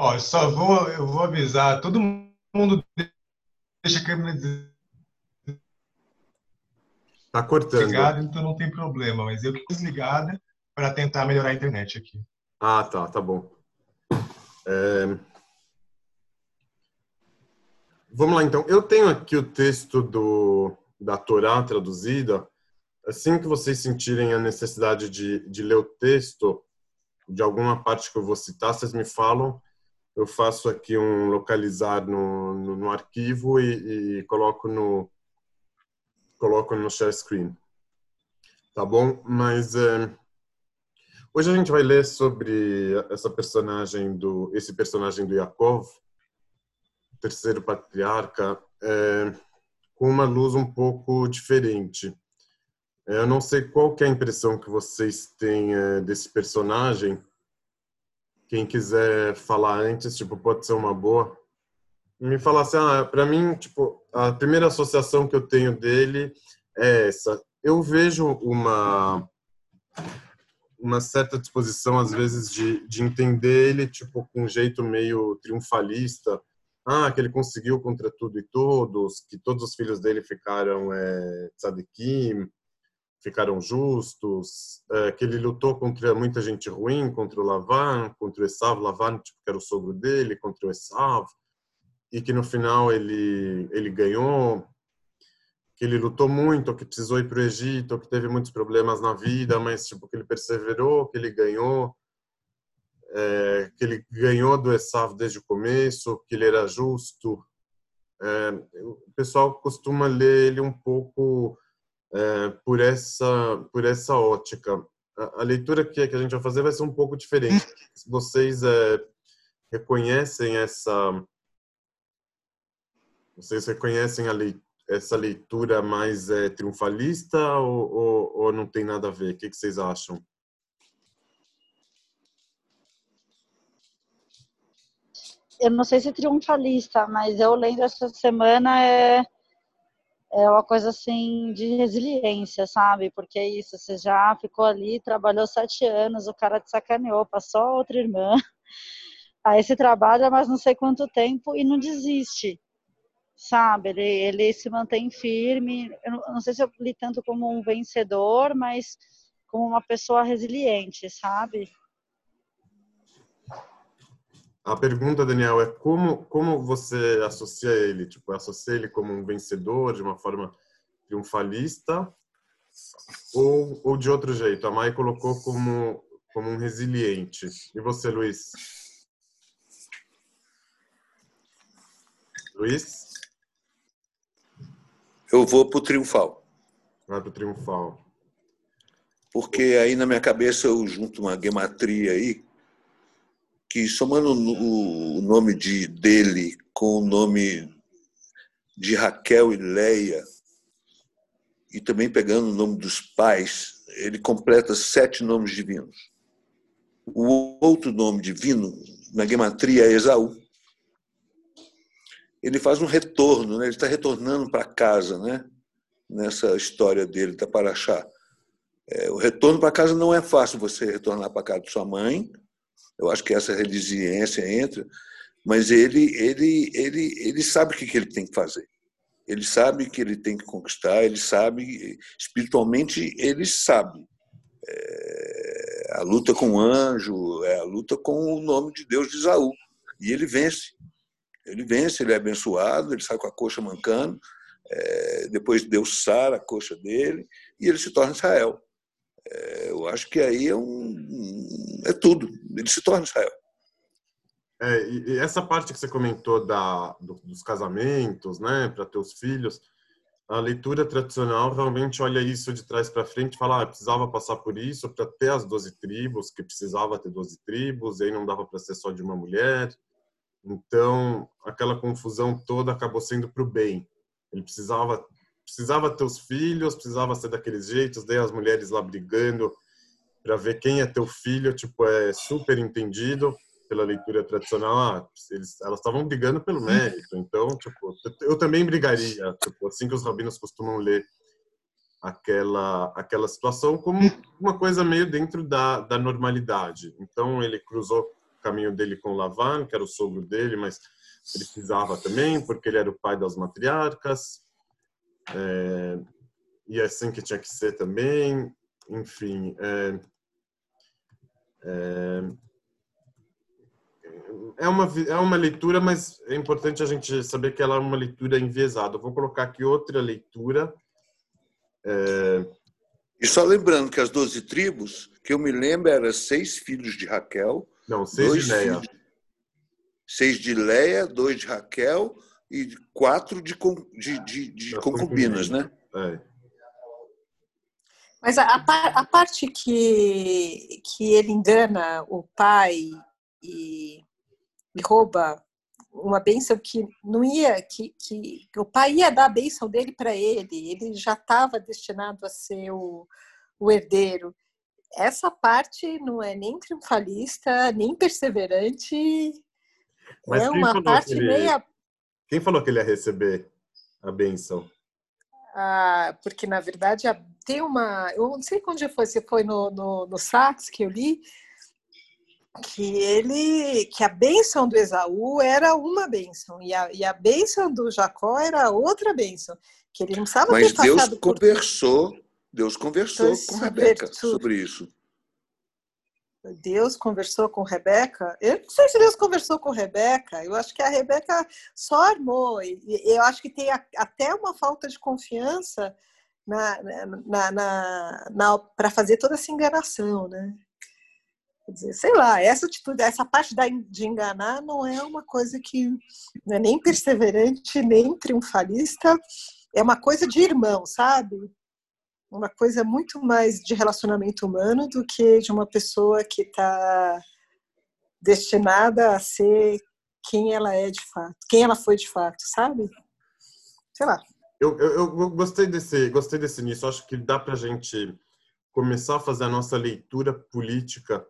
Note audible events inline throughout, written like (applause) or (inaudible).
Ó, só vou, eu vou avisar, todo mundo deixa a câmera Tá cortando. desligada, então não tem problema, mas eu que desligada para tentar melhorar a internet aqui. Ah, tá, tá bom. É... Vamos lá, então. Eu tenho aqui o texto do, da Torá traduzida. Assim que vocês sentirem a necessidade de, de ler o texto, de alguma parte que eu vou citar, vocês me falam. Eu faço aqui um localizar no, no, no arquivo e, e, coloco no coloco no share screen. Tá bom? Mas é, hoje a gente vai ler sobre essa personagem do esse personagem do Yaakov, terceiro patriarca, é, com uma luz um pouco diferente. É, eu não sei qual é a impressão que vocês têm desse personagem. Quem quiser falar antes, tipo, pode ser uma boa. Me falar assim, ah, para mim, tipo, a primeira associação que eu tenho dele é essa. Eu vejo uma uma certa disposição às vezes de, de entender ele tipo com um jeito meio triunfalista ah, que ele conseguiu contra tudo e todos, que todos os filhos dele ficaram é, ficaram justos, é, que ele lutou contra muita gente ruim, contra o Lavan, contra o Esav, Lavan, tipo, que era o sogro dele, contra o Esav, e que no final ele, ele ganhou, que ele lutou muito, que precisou ir para o Egito, que teve muitos problemas na vida, mas tipo, que ele perseverou, que ele ganhou, é, que ele ganhou do Esav desde o começo, que ele era justo. É, o pessoal costuma ler ele um pouco é, por essa por essa ótica. A, a, leitura que, que a gente vai fazer vai ser um pouco diferente. (laughs) Se vocês é, reconhecem essa vocês reconhecem lei, essa leitura mais é, triunfalista ou, ou, ou, não tem nada a ver? O que, que vocês acham? eu não sei se triunfalista, mas eu lendo essa semana é, é uma coisa assim de resiliência, sabe? Porque é isso, você já ficou ali, trabalhou sete anos, o cara te sacaneou, passou outra irmã, (laughs) aí você trabalha mas não sei quanto tempo e não desiste, sabe? Ele, ele se mantém firme, eu não, não sei se eu li tanto como um vencedor, mas como uma pessoa resiliente, sabe? A pergunta, Daniel, é como como você associa ele? Tipo, associa ele como um vencedor de uma forma triunfalista ou, ou de outro jeito? A Mai colocou como como um resiliente. E você, Luiz? Luiz? Eu vou para o triunfal. Vai para o triunfal. Porque aí na minha cabeça eu junto uma gematria aí que somando o nome de, dele com o nome de Raquel e Leia, e também pegando o nome dos pais, ele completa sete nomes divinos. O outro nome divino, na gematria, é Esaú. Ele faz um retorno, né? ele está retornando para casa, né? nessa história dele da Paraxá. É, o retorno para casa não é fácil você retornar para casa de sua mãe, eu acho que essa resiliência entra, mas ele, ele, ele, ele sabe o que ele tem que fazer. Ele sabe que ele tem que conquistar, ele sabe, espiritualmente, ele sabe. É a luta com o anjo, é a luta com o nome de Deus de Isaú. E ele vence. Ele vence, ele é abençoado, ele sai com a coxa mancando, é, depois Deus sara a coxa dele e ele se torna Israel. É, eu acho que aí é, um, é tudo. Ele se torna Israel. É, e essa parte que você comentou da, do, dos casamentos, né, para ter os filhos, a leitura tradicional realmente olha isso de trás para frente e fala, ah, precisava passar por isso para ter as 12 tribos, que precisava ter 12 tribos, e aí não dava para ser só de uma mulher. Então, aquela confusão toda acabou sendo para o bem. Ele precisava precisava ter os filhos, precisava ser daqueles jeitos, daí as mulheres lá brigando para ver quem é teu filho, tipo, é super entendido pela leitura tradicional, ah, eles, elas estavam brigando pelo mérito, então, tipo, eu também brigaria, tipo, assim que os rabinos costumam ler aquela aquela situação como uma coisa meio dentro da, da normalidade. Então, ele cruzou caminho dele com Lavan, que era o sogro dele, mas precisava também, porque ele era o pai das matriarcas. É, e é assim que tinha que ser também. Enfim, é, é, é uma, é uma leitura, mas é importante a gente saber que ela é uma leitura enviesada. Eu vou colocar aqui outra leitura. É... E só lembrando que as doze tribos, que eu me lembro, eram seis filhos de Raquel. Não, seis de Leia. Filhos, seis de Leia, dois de Raquel e quatro de, de, de, de concubinas, né? É. Mas a, a, parte que, que ele engana o pai e, e rouba uma bênção que não ia, que, que, que o pai ia dar a bênção dele para ele, ele já estava destinado a ser o, o herdeiro. Essa parte não é nem triunfalista, nem perseverante. Mas é uma parte ele, meia. Quem falou que ele ia receber a bênção? Ah, porque na verdade tem uma. Eu não sei onde foi, se foi no, no, no Sax que eu li, que ele que a bênção do Esaú era uma bênção e a, e a bênção do Jacó era outra bênção que ele não precisava Mas ter Deus conversou, por... Deus conversou com Rebeca sobre isso. Deus conversou com Rebeca. Eu não sei se Deus conversou com Rebeca. Eu acho que a Rebeca só armou. E eu acho que tem até uma falta de confiança na, na, na, na para fazer toda essa enganação, né? Quer dizer, sei lá, essa atitude, essa parte de enganar não é uma coisa que é nem perseverante, nem triunfalista, é uma coisa de irmão, sabe? Uma coisa muito mais de relacionamento humano do que de uma pessoa que está destinada a ser quem ela é de fato, quem ela foi de fato, sabe? Sei lá. Eu, eu, eu gostei desse, gostei desse início. Acho que dá para gente começar a fazer a nossa leitura política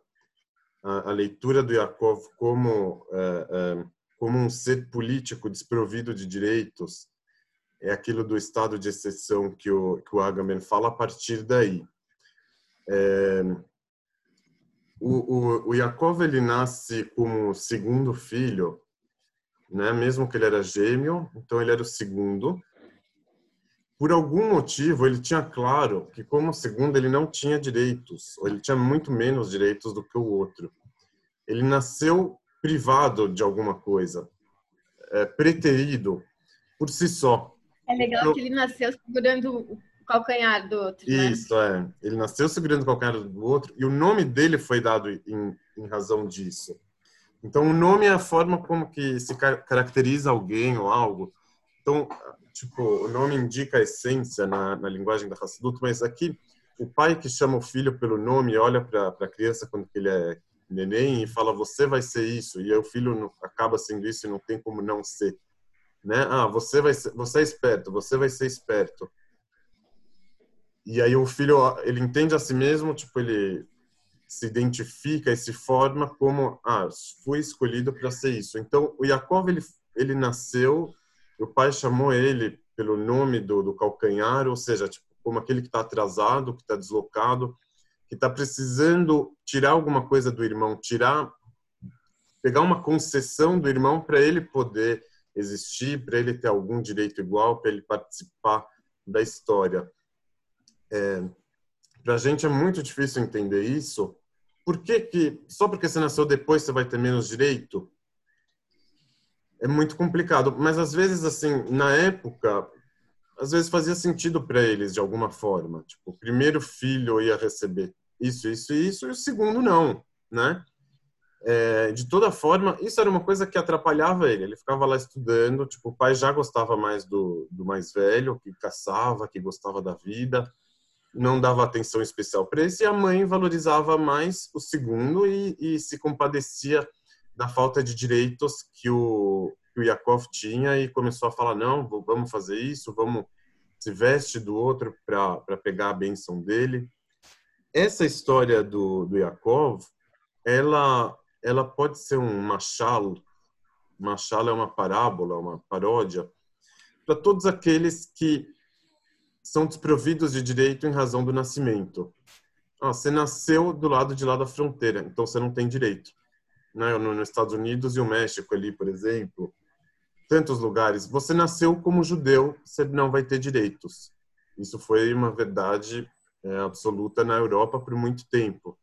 a, a leitura do Yakov como é, é, como um ser político desprovido de direitos é aquilo do estado de exceção que o que o Agamben fala a partir daí. É, o, o, o Yaakov ele nasce como segundo filho, né? Mesmo que ele era gêmeo, então ele era o segundo por algum motivo, ele tinha claro que, como segundo, ele não tinha direitos, ou ele tinha muito menos direitos do que o outro. Ele nasceu privado de alguma coisa, é, preterido por si só. É legal então, que ele nasceu segurando o calcanhar do outro. Né? Isso, é. Ele nasceu segurando o calcanhar do outro e o nome dele foi dado em, em razão disso. Então, o nome é a forma como que se caracteriza alguém ou algo. Então, tipo, o nome indica a essência na, na linguagem da Hassidut, mas aqui o pai que chama o filho pelo nome olha para a criança quando ele é neném e fala você vai ser isso e o filho acaba sendo isso e não tem como não ser, né? Ah, você vai ser, você é esperto, você vai ser esperto. E aí o filho ele entende a si mesmo, tipo ele se identifica e se forma como ah, fui escolhido para ser isso. Então o Yaakov ele ele nasceu o pai chamou ele pelo nome do, do calcanhar, ou seja, tipo, como aquele que está atrasado, que está deslocado, que está precisando tirar alguma coisa do irmão, tirar, pegar uma concessão do irmão para ele poder existir, para ele ter algum direito igual, para ele participar da história. É, para a gente é muito difícil entender isso. Por que, que só porque você nasceu depois você vai ter menos direito? é muito complicado. Mas às vezes, assim, na época, às vezes fazia sentido para eles de alguma forma. Tipo, o primeiro filho ia receber isso, isso e isso, e o segundo não, né? É, de toda forma, isso era uma coisa que atrapalhava ele. Ele ficava lá estudando, tipo, o pai já gostava mais do, do mais velho, que caçava, que gostava da vida, não dava atenção especial para esse, e a mãe valorizava mais o segundo e, e se compadecia da falta de direitos que o, que o Yakov tinha e começou a falar: não, vamos fazer isso, vamos se veste do outro para pegar a benção dele. Essa história do, do Yakov, ela, ela pode ser um machal, machal é uma parábola, uma paródia, para todos aqueles que são desprovidos de direito em razão do nascimento. Ah, você nasceu do lado de lá da fronteira, então você não tem direito né, nos Estados Unidos e o México ali, por exemplo, tantos lugares. Você nasceu como judeu, você não vai ter direitos. Isso foi uma verdade é, absoluta na Europa por muito tempo,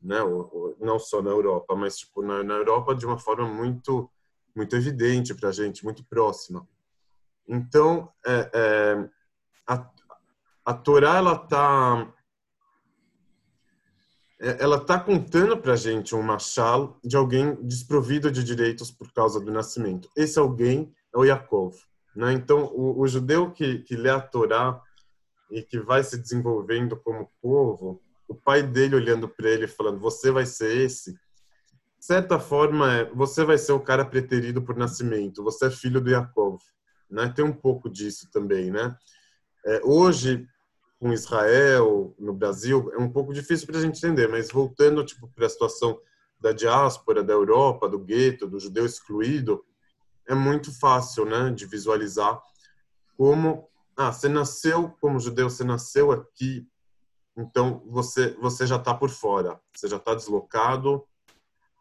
né? O, o, não só na Europa, mas tipo na, na Europa de uma forma muito muito evidente para a gente, muito próxima. Então, é, é, a, a Torá ela tá é, ela está contando para a gente um machal de alguém desprovido de direitos por causa do nascimento. Esse alguém é o Yaakov. Né? Então, o, o, judeu que, que lê a Torá e que vai se desenvolvendo como povo, o pai dele olhando para ele falando: Você vai ser esse. De certa forma, você vai ser o cara preterido por nascimento. Você é filho do Yaakov. Né? Tem um pouco disso também, né? É, hoje com Israel no Brasil é um pouco difícil para a gente entender, mas voltando tipo para a situação da diáspora da Europa, do gueto, do judeu excluído, é muito fácil, né, de visualizar como ah, você nasceu como judeu, você nasceu aqui, então você você já está por fora, você já está deslocado.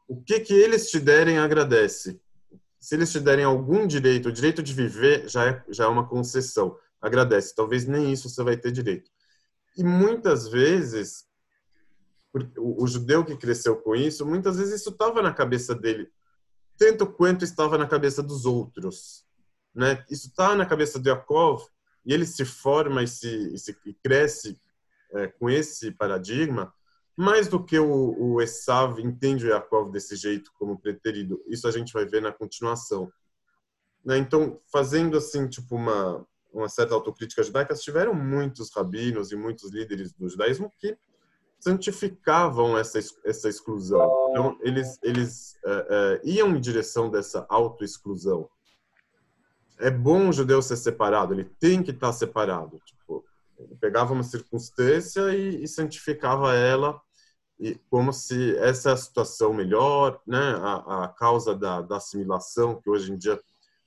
O que que eles te derem agradece. Se eles te derem algum direito, o direito de viver já é já é uma concessão agradece. Talvez nem isso você vai ter direito. E muitas vezes, o, judeu que cresceu com isso, muitas vezes isso estava na cabeça dele, tanto quanto estava na cabeça dos outros. Né? Isso está na cabeça de Yaakov, e ele se forma e, se, e, se, e cresce é, com esse paradigma, mais do que o, o Esav entende o Yaakov desse jeito como preterido. Isso a gente vai ver na continuação. Né? Então, fazendo assim, tipo, uma, uma certa autocrítica judaica, tiveram muitos rabinos e muitos líderes do judaísmo que santificavam essa essa exclusão. Então eles eles é, é, iam em direção dessa autoexclusão. É bom o judeu ser separado, ele tem que estar separado. Tipo, ele pegava uma circunstância e, e santificava ela e como se essa é a situação melhor, né? A, a causa da, da assimilação que hoje em dia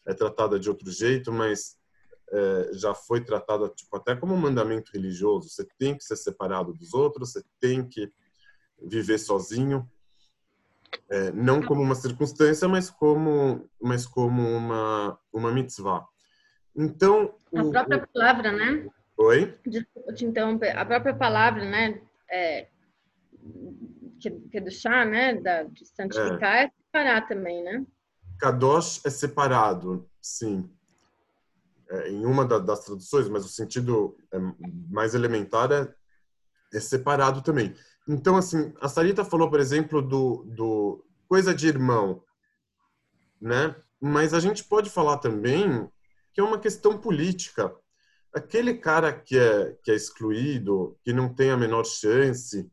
é tratada de outro jeito, mas é, já foi tratada tipo, até como um mandamento religioso. Você tem que ser separado dos outros, você tem que viver sozinho, é, não como uma circunstância, mas como, mas como uma, uma mitzvah. Então, a própria o... palavra, né? Oi? Desculpa te interromper. A própria palavra, né? É, que, que é do chá, né? Da, de santificar é. é separar também, né? Kadosh é separado, sim é, em uma da, das traduções, mas o sentido é, mais elementar é, é, separado também. Então, assim, a Sarita falou, por exemplo, do, do coisa de irmão, né? Mas a gente pode falar também que é uma questão política. Aquele cara que é, que é excluído, que não tem a menor chance,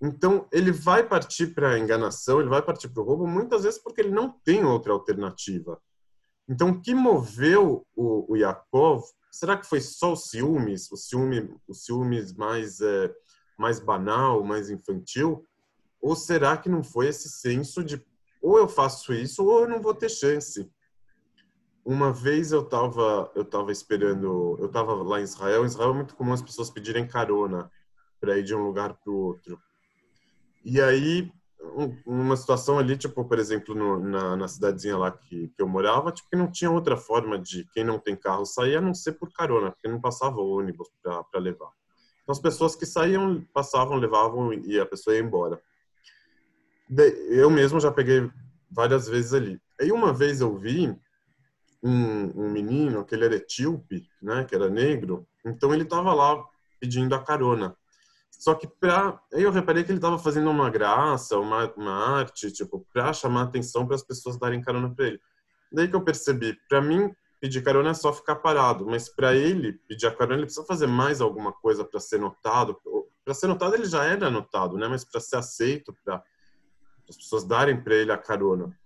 então ele vai partir para a enganação, ele vai partir para o roubo, muitas vezes porque ele não tem outra alternativa. Então, o que moveu o, o Yakov, será que foi só os ciúmes, o ciúme, os ciúmes mais, é, mais banal, mais infantil? Ou será que não foi esse senso de ou eu faço isso ou eu não vou ter chance? Uma vez eu estava eu tava esperando, eu estava lá em Israel. Em Israel é muito comum as pessoas pedirem carona para ir de um lugar para o outro. E aí uma situação ali, tipo, por exemplo, no, na, na cidadezinha lá que, que eu morava, tipo, que não tinha outra forma de quem não tem carro sair a não ser por carona, porque não passava ônibus para levar. Então, as pessoas que saíam, passavam, levavam e a pessoa ia embora. Eu mesmo já peguei várias vezes ali. Aí, uma vez eu vi um, um menino, que ele era etíope, né, que era negro, então ele estava lá pedindo a carona. Só que pra, aí eu reparei que ele estava fazendo uma graça, uma, uma arte, tipo, para chamar atenção para as pessoas darem carona para ele. Daí que eu percebi, para mim pedir carona é só ficar parado, mas para ele pedir a carona ele precisa fazer mais alguma coisa para ser notado. Para ser notado ele já era notado, né? Mas para ser aceito, para as pessoas darem para ele a carona.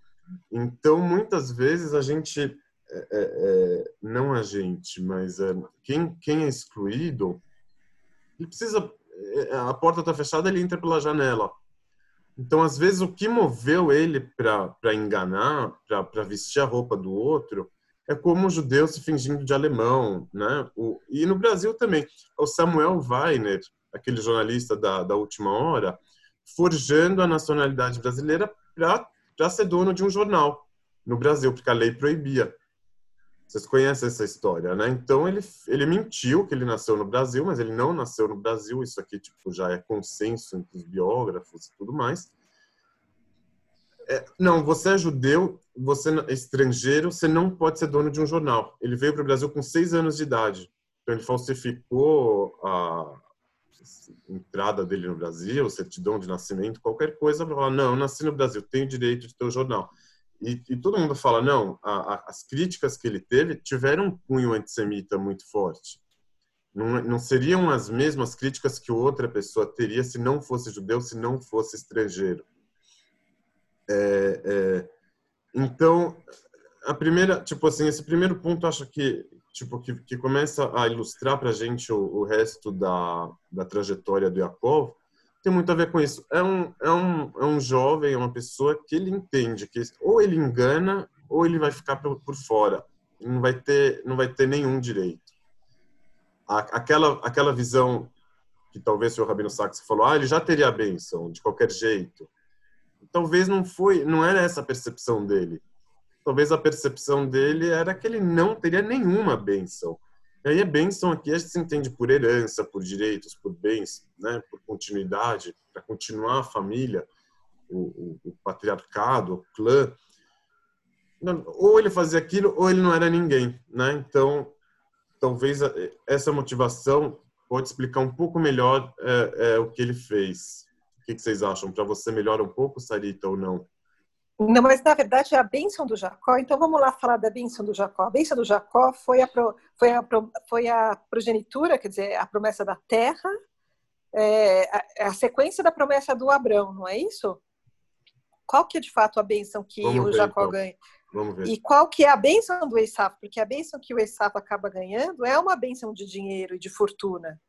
Então muitas vezes a gente é, é, é não a gente, mas é, quem quem é excluído ele precisa a porta está fechada, ele entra pela janela. Então, às vezes, o que moveu ele para enganar, para vestir a roupa do outro, é como um judeu se fingindo de alemão, né? O, e no Brasil também. O Samuel Weiner, aquele jornalista da, da última hora, forjando a nacionalidade brasileira para ser dono de um jornal no Brasil, porque a lei proibia. Vocês conhecem essa história, né? Então ele ele mentiu que ele nasceu no Brasil, mas ele não nasceu no Brasil. Isso aqui tipo já é consenso entre os biógrafos e tudo mais. É, não, você é judeu, você é estrangeiro, você não pode ser dono de um jornal. Ele veio para o Brasil com seis anos de idade. Então ele falsificou a entrada dele no Brasil, certidão de nascimento, qualquer coisa, para falar, não, eu nasci no Brasil, tenho direito de ter um jornal. E, e, todo mundo fala, não, a, a, as críticas que ele teve tiveram um cunho antissemita muito forte. Não, não seriam as mesmas críticas que outra pessoa teria se não fosse judeu, se não fosse estrangeiro. É, é, então, a primeira, tipo assim, esse primeiro ponto, acho que tipo que, que começa a ilustrar para gente o, o, resto da, da trajetória do Yakov, tem muito a ver com isso. É um, é um, é um jovem, é uma pessoa que ele entende que ou ele engana ou ele vai ficar por, por fora. Não vai ter, não vai ter nenhum direito. A, aquela, aquela visão que talvez o Rabino Sachs falou, ah, ele já teria a bênção de qualquer jeito. Talvez não foi, não era essa a percepção dele. Talvez a percepção dele era que ele não teria nenhuma bênção. E aí a bênção aqui a gente se entende por herança, por direitos, por bens, né, por continuidade, para continuar a família, o, o, o patriarcado, o clã. Ou ele fazia aquilo, ou ele não era ninguém, né? Então, talvez essa motivação pode explicar um pouco melhor é, é, o que ele fez. O que, que vocês acham? Para você melhora um pouco, Sarita, ou não? Não, mas na verdade é a bênção do Jacó. Então vamos lá falar da bênção do Jacó. A bênção do Jacó foi a, foi a, foi a progenitura, quer dizer, a promessa da terra, é, a, a, sequência da promessa do Abrão, não é isso? Qual que é de fato a bênção que vamos o ver, Jacó então. ganha? Vamos ver. E qual que é a bênção do Esaú? Porque a bênção que o Esaú acaba ganhando é uma bênção de dinheiro e de fortuna.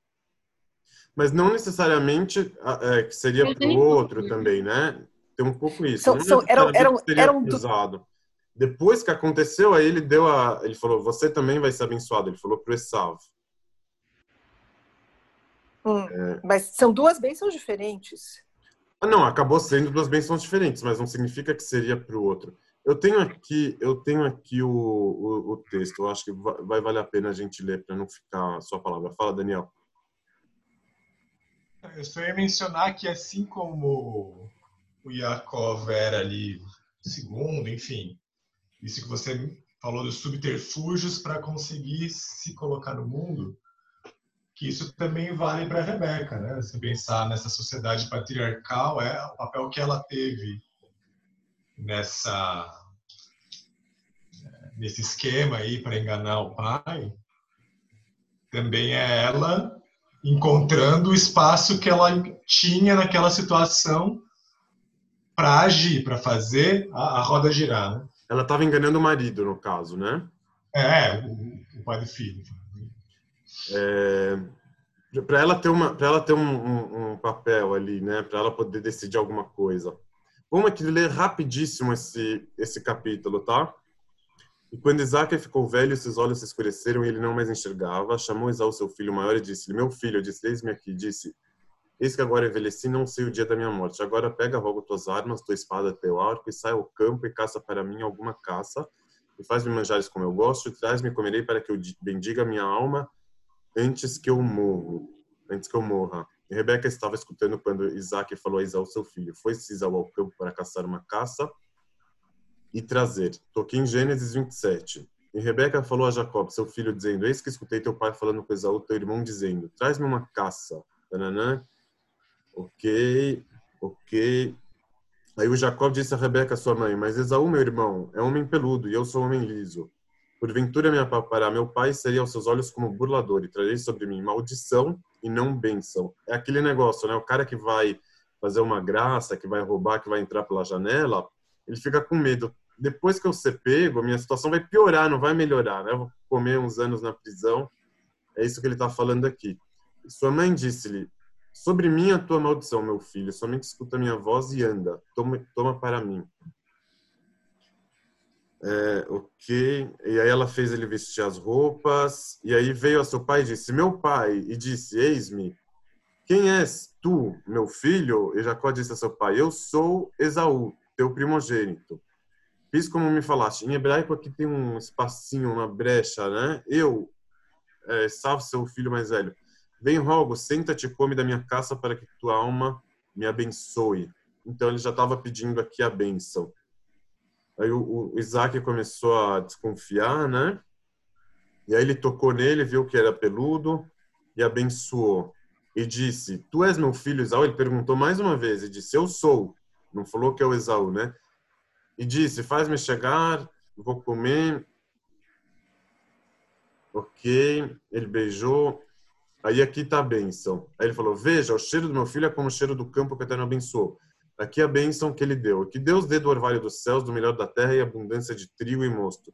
Mas não necessariamente é, que seria para o outro também, né? Tem um pouco isso. São, são, eram, eram, eram usado. Depois que aconteceu, aí ele deu a. Ele falou: Você também vai ser abençoado. Ele falou para o Esav. Hum, é... Mas são duas bênçãos diferentes. Ah, não, acabou sendo duas bênçãos diferentes, mas não significa que seria para o outro. Eu tenho aqui, eu tenho aqui o, o, o texto. Eu acho que vai, vai valer a pena a gente ler para não ficar só a palavra. Fala, Daniel. Eu só ia mencionar que assim como o Yakov era ali segundo, enfim. Isso que você falou dos subterfúgios para conseguir se colocar no mundo, que isso também vale para a Rebeca, né? Se pensar nessa sociedade patriarcal, é o papel que ela teve nessa nesse esquema aí para enganar o pai, também é ela encontrando o espaço que ela tinha naquela situação para agir, para fazer a, a, roda girar. Né? Ela estava enganando o marido, no caso, né? É, o, o pai do filho. É, para ela ter uma, para ela ter um, um, um, papel ali, né? Para ela poder decidir alguma coisa. Vamos aqui ler rapidíssimo esse esse capítulo, tá? E quando Isaac ficou velho, seus olhos se escureceram e ele não mais enxergava. Chamou Esaú, seu filho maior, e disse: Meu filho, disse: Eis-me aqui. Disse: Eis que agora envelheci, não sei o dia da minha morte. Agora pega, rogo tuas armas, tua espada, teu arco, e sai ao campo e caça para mim alguma caça, e faz-me manjares como eu gosto, e traz-me comerei para que eu bendiga minha alma antes que eu morro, antes que eu morra. E Rebeca estava escutando quando Isaac falou a Isaú, seu filho, foi-se Isaú ao campo para caçar uma caça e trazer. Toquei em Gênesis 27. E Rebeca falou a Jacob, seu filho, dizendo, eis que escutei teu pai falando com Isaú, teu irmão, dizendo, traz-me uma caça. Ok, ok. Aí o Jacob disse a Rebeca, sua mãe, mas Esaú, meu irmão, é homem peludo e eu sou homem liso. Porventura me aparará meu pai seria aos seus olhos como burlador e trarei sobre mim maldição e não bênção. É aquele negócio, né? O cara que vai fazer uma graça, que vai roubar, que vai entrar pela janela, ele fica com medo. Depois que eu ser pego, minha situação vai piorar, não vai melhorar, né? Eu vou comer uns anos na prisão. É isso que ele está falando aqui. Sua mãe disse-lhe: Sobre mim a tua maldição, meu filho, somente escuta minha voz e anda, toma, toma para mim. É, ok. E aí ela fez ele vestir as roupas. E aí veio a seu pai e disse: Meu pai, e disse: Eis-me, quem és tu, meu filho? E Jacó disse a seu pai: Eu sou Esaú, teu primogênito. Fiz como me falaste. Em hebraico aqui tem um espacinho, uma brecha, né? Eu, é, salve seu filho mais velho. Vem, rogo, senta-te e come da minha caça para que tua alma me abençoe. Então ele já estava pedindo aqui a bênção. Aí o, o Isaac começou a desconfiar, né? E aí ele tocou nele, viu que era peludo e abençoou. E disse: Tu és meu filho Esaú? Ele perguntou mais uma vez e disse: Eu sou. Não falou que é o Esaú, né? E disse: Faz-me chegar, vou comer. Ok. Ele beijou. Aí aqui está a bênção. Aí ele falou: Veja, o cheiro do meu filho é como o cheiro do campo que o Eterno abençoou. Aqui a bênção que ele deu. Que Deus dê do orvalho dos céus, do melhor da terra e abundância de trigo e mosto.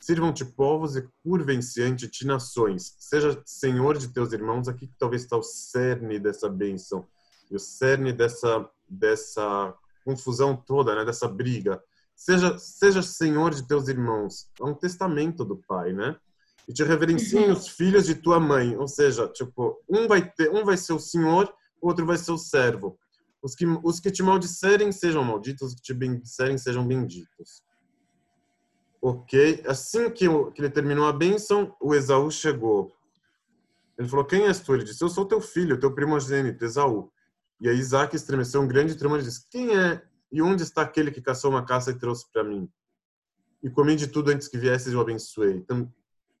Sirvam-te povos e curvem-se ante ti nações. Seja senhor de teus irmãos. Aqui que talvez está o cerne dessa bênção. E o cerne dessa, dessa confusão toda, né? dessa briga. Seja, seja senhor de teus irmãos. É um testamento do pai, né? E te reverenciem os filhos de tua mãe. Ou seja, tipo, um vai, ter, um vai ser o senhor, outro vai ser o servo. Os que, os que te maldisserem sejam malditos, os que te bendisserem sejam benditos. Ok? Assim que, que ele terminou a bênção, o Esaú chegou. Ele falou: Quem és tu? Ele disse: Eu sou teu filho, teu primogênito, Esaú. E aí Isaac estremeceu um grande tremor e disse: Quem é? E onde está aquele que caçou uma caça e trouxe para mim? E comi de tudo antes que viesses e o abençoei.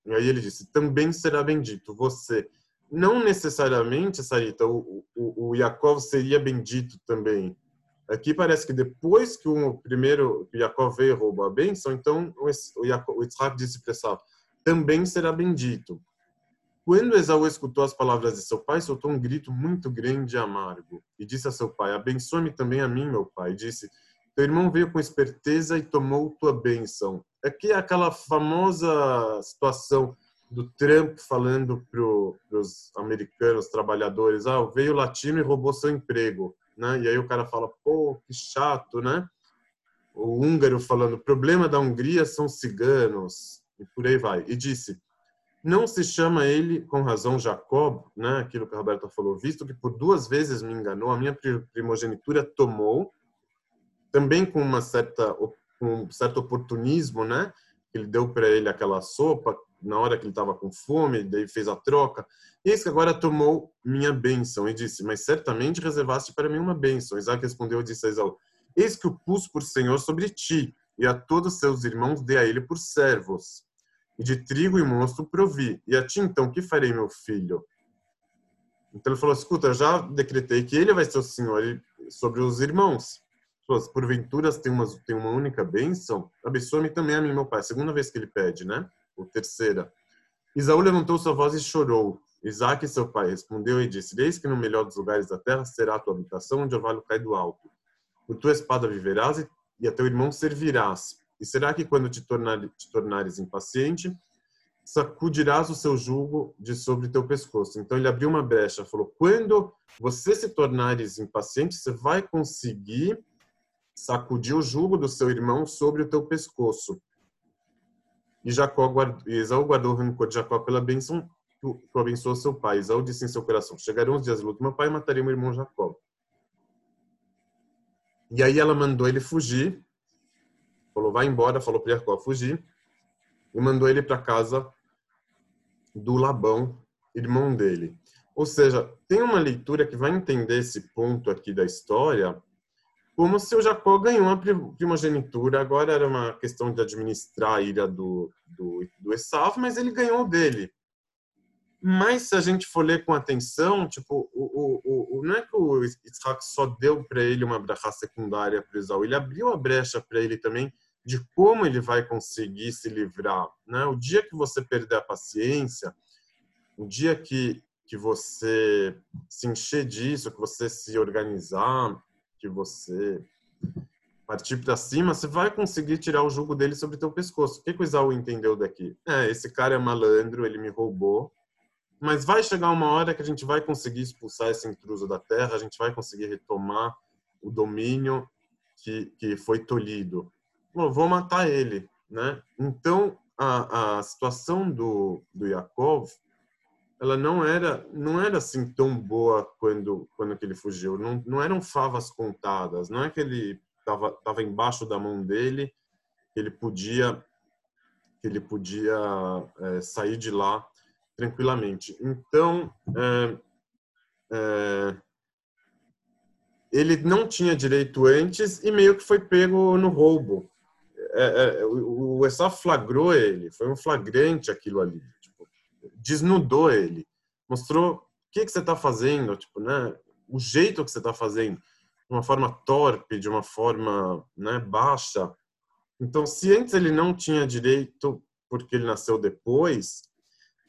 E aí ele disse: Também será bendito você não necessariamente, Sarita, o, o, o Yaakov seria bendito também. Aqui parece que depois que o primeiro Yaakov veio roubar a bênção, então o, Yaakov, o Isaac disse para Esaú, também será bendito. Quando Esaú escutou as palavras de seu pai, soltou um grito muito grande e amargo e disse a seu pai, abençoe-me também a mim, meu pai. E disse, teu irmão veio com esperteza e tomou tua bênção. Aqui é aquela famosa situação do Trump falando para os americanos, trabalhadores, ah, veio latino e roubou seu emprego, né? E aí o cara fala, pô, que chato, né? O húngaro falando, o problema da Hungria são ciganos, e por aí vai. E disse, não se chama ele, com razão, Jacob, né? Aquilo que a Roberta falou, visto que por duas vezes me enganou, a minha primogenitura tomou, também com uma certa um certo oportunismo, né? Ele deu para ele aquela sopa, na hora que ele estava com fome, daí fez a troca. Eis que agora tomou minha bênção e disse: Mas certamente reservaste para mim uma bênção. Isaac respondeu e disse a Esaú: Eis que o pus por Senhor sobre ti, e a todos seus irmãos dê a ele por servos. E de trigo e mosto provi. E a ti então, que farei, meu filho? Então ele falou: Escuta, já decretei que ele vai ser o Senhor sobre os irmãos. Porventura tem uma, tem uma única bênção, abençoa-me também a mim, meu pai. Segunda vez que ele pede, né? ou terceira. Isaú levantou sua voz e chorou. Isaac, seu pai, respondeu e disse: Eis que no melhor dos lugares da terra será a tua habitação, onde o orvalho cai do alto. Por tua espada viverás e a teu irmão servirás. E será que quando te, tornar, te tornares impaciente, sacudirás o seu jugo de sobre teu pescoço? Então ele abriu uma brecha, falou: Quando você se tornares impaciente, você vai conseguir sacudir o jugo do seu irmão sobre o teu pescoço. E Jacó guardou, e Esaú guardou o rancor de Jacó pela bênção que abençoou seu pai. Esaú disse em seu coração: Chegarão os dias de luto, meu pai mataria meu irmão Jacó. E aí ela mandou ele fugir. Falou: vai embora. Falou para Jacó fugir. E mandou ele para casa do Labão, irmão dele. Ou seja, tem uma leitura que vai entender esse ponto aqui da história como se o Jacó ganhou a primogenitura, agora era uma questão de administrar a ira do, do, do mas ele ganhou dele. Mas se a gente for ler com atenção, tipo, o, o, o, não é que o Isaac só deu para ele uma brecha secundária para Esaú, ele abriu a brecha para ele também de como ele vai conseguir se livrar. Né? O dia que você perder a paciência, o dia que, que você se encher disso, que você se organizar, que você partir para cima, você vai conseguir tirar o jugo dele sobre teu pescoço. O que, que o Isaú entendeu daqui? É, esse cara é malandro, ele me roubou, mas vai chegar uma hora que a gente vai conseguir expulsar esse intruso da terra, a gente vai conseguir retomar o domínio que, que foi tolhido. Bom, vou matar ele, né? Então, a, a situação do, do Yaakov ela não era não era assim tão boa quando quando que ele fugiu não, não eram favas contadas não é que ele estava tava embaixo da mão dele, ele podia ele podia é, sair de lá tranquilamente. Então, é, é, ele não tinha direito antes e meio que foi pego no roubo. É, é, o, o flagrou ele, foi um flagrante aquilo ali. Desnudou ele, mostrou o que, que você está fazendo, tipo, né? o jeito que você está fazendo, de uma forma torpe, de uma forma né, baixa. Então, se antes ele não tinha direito porque ele nasceu depois,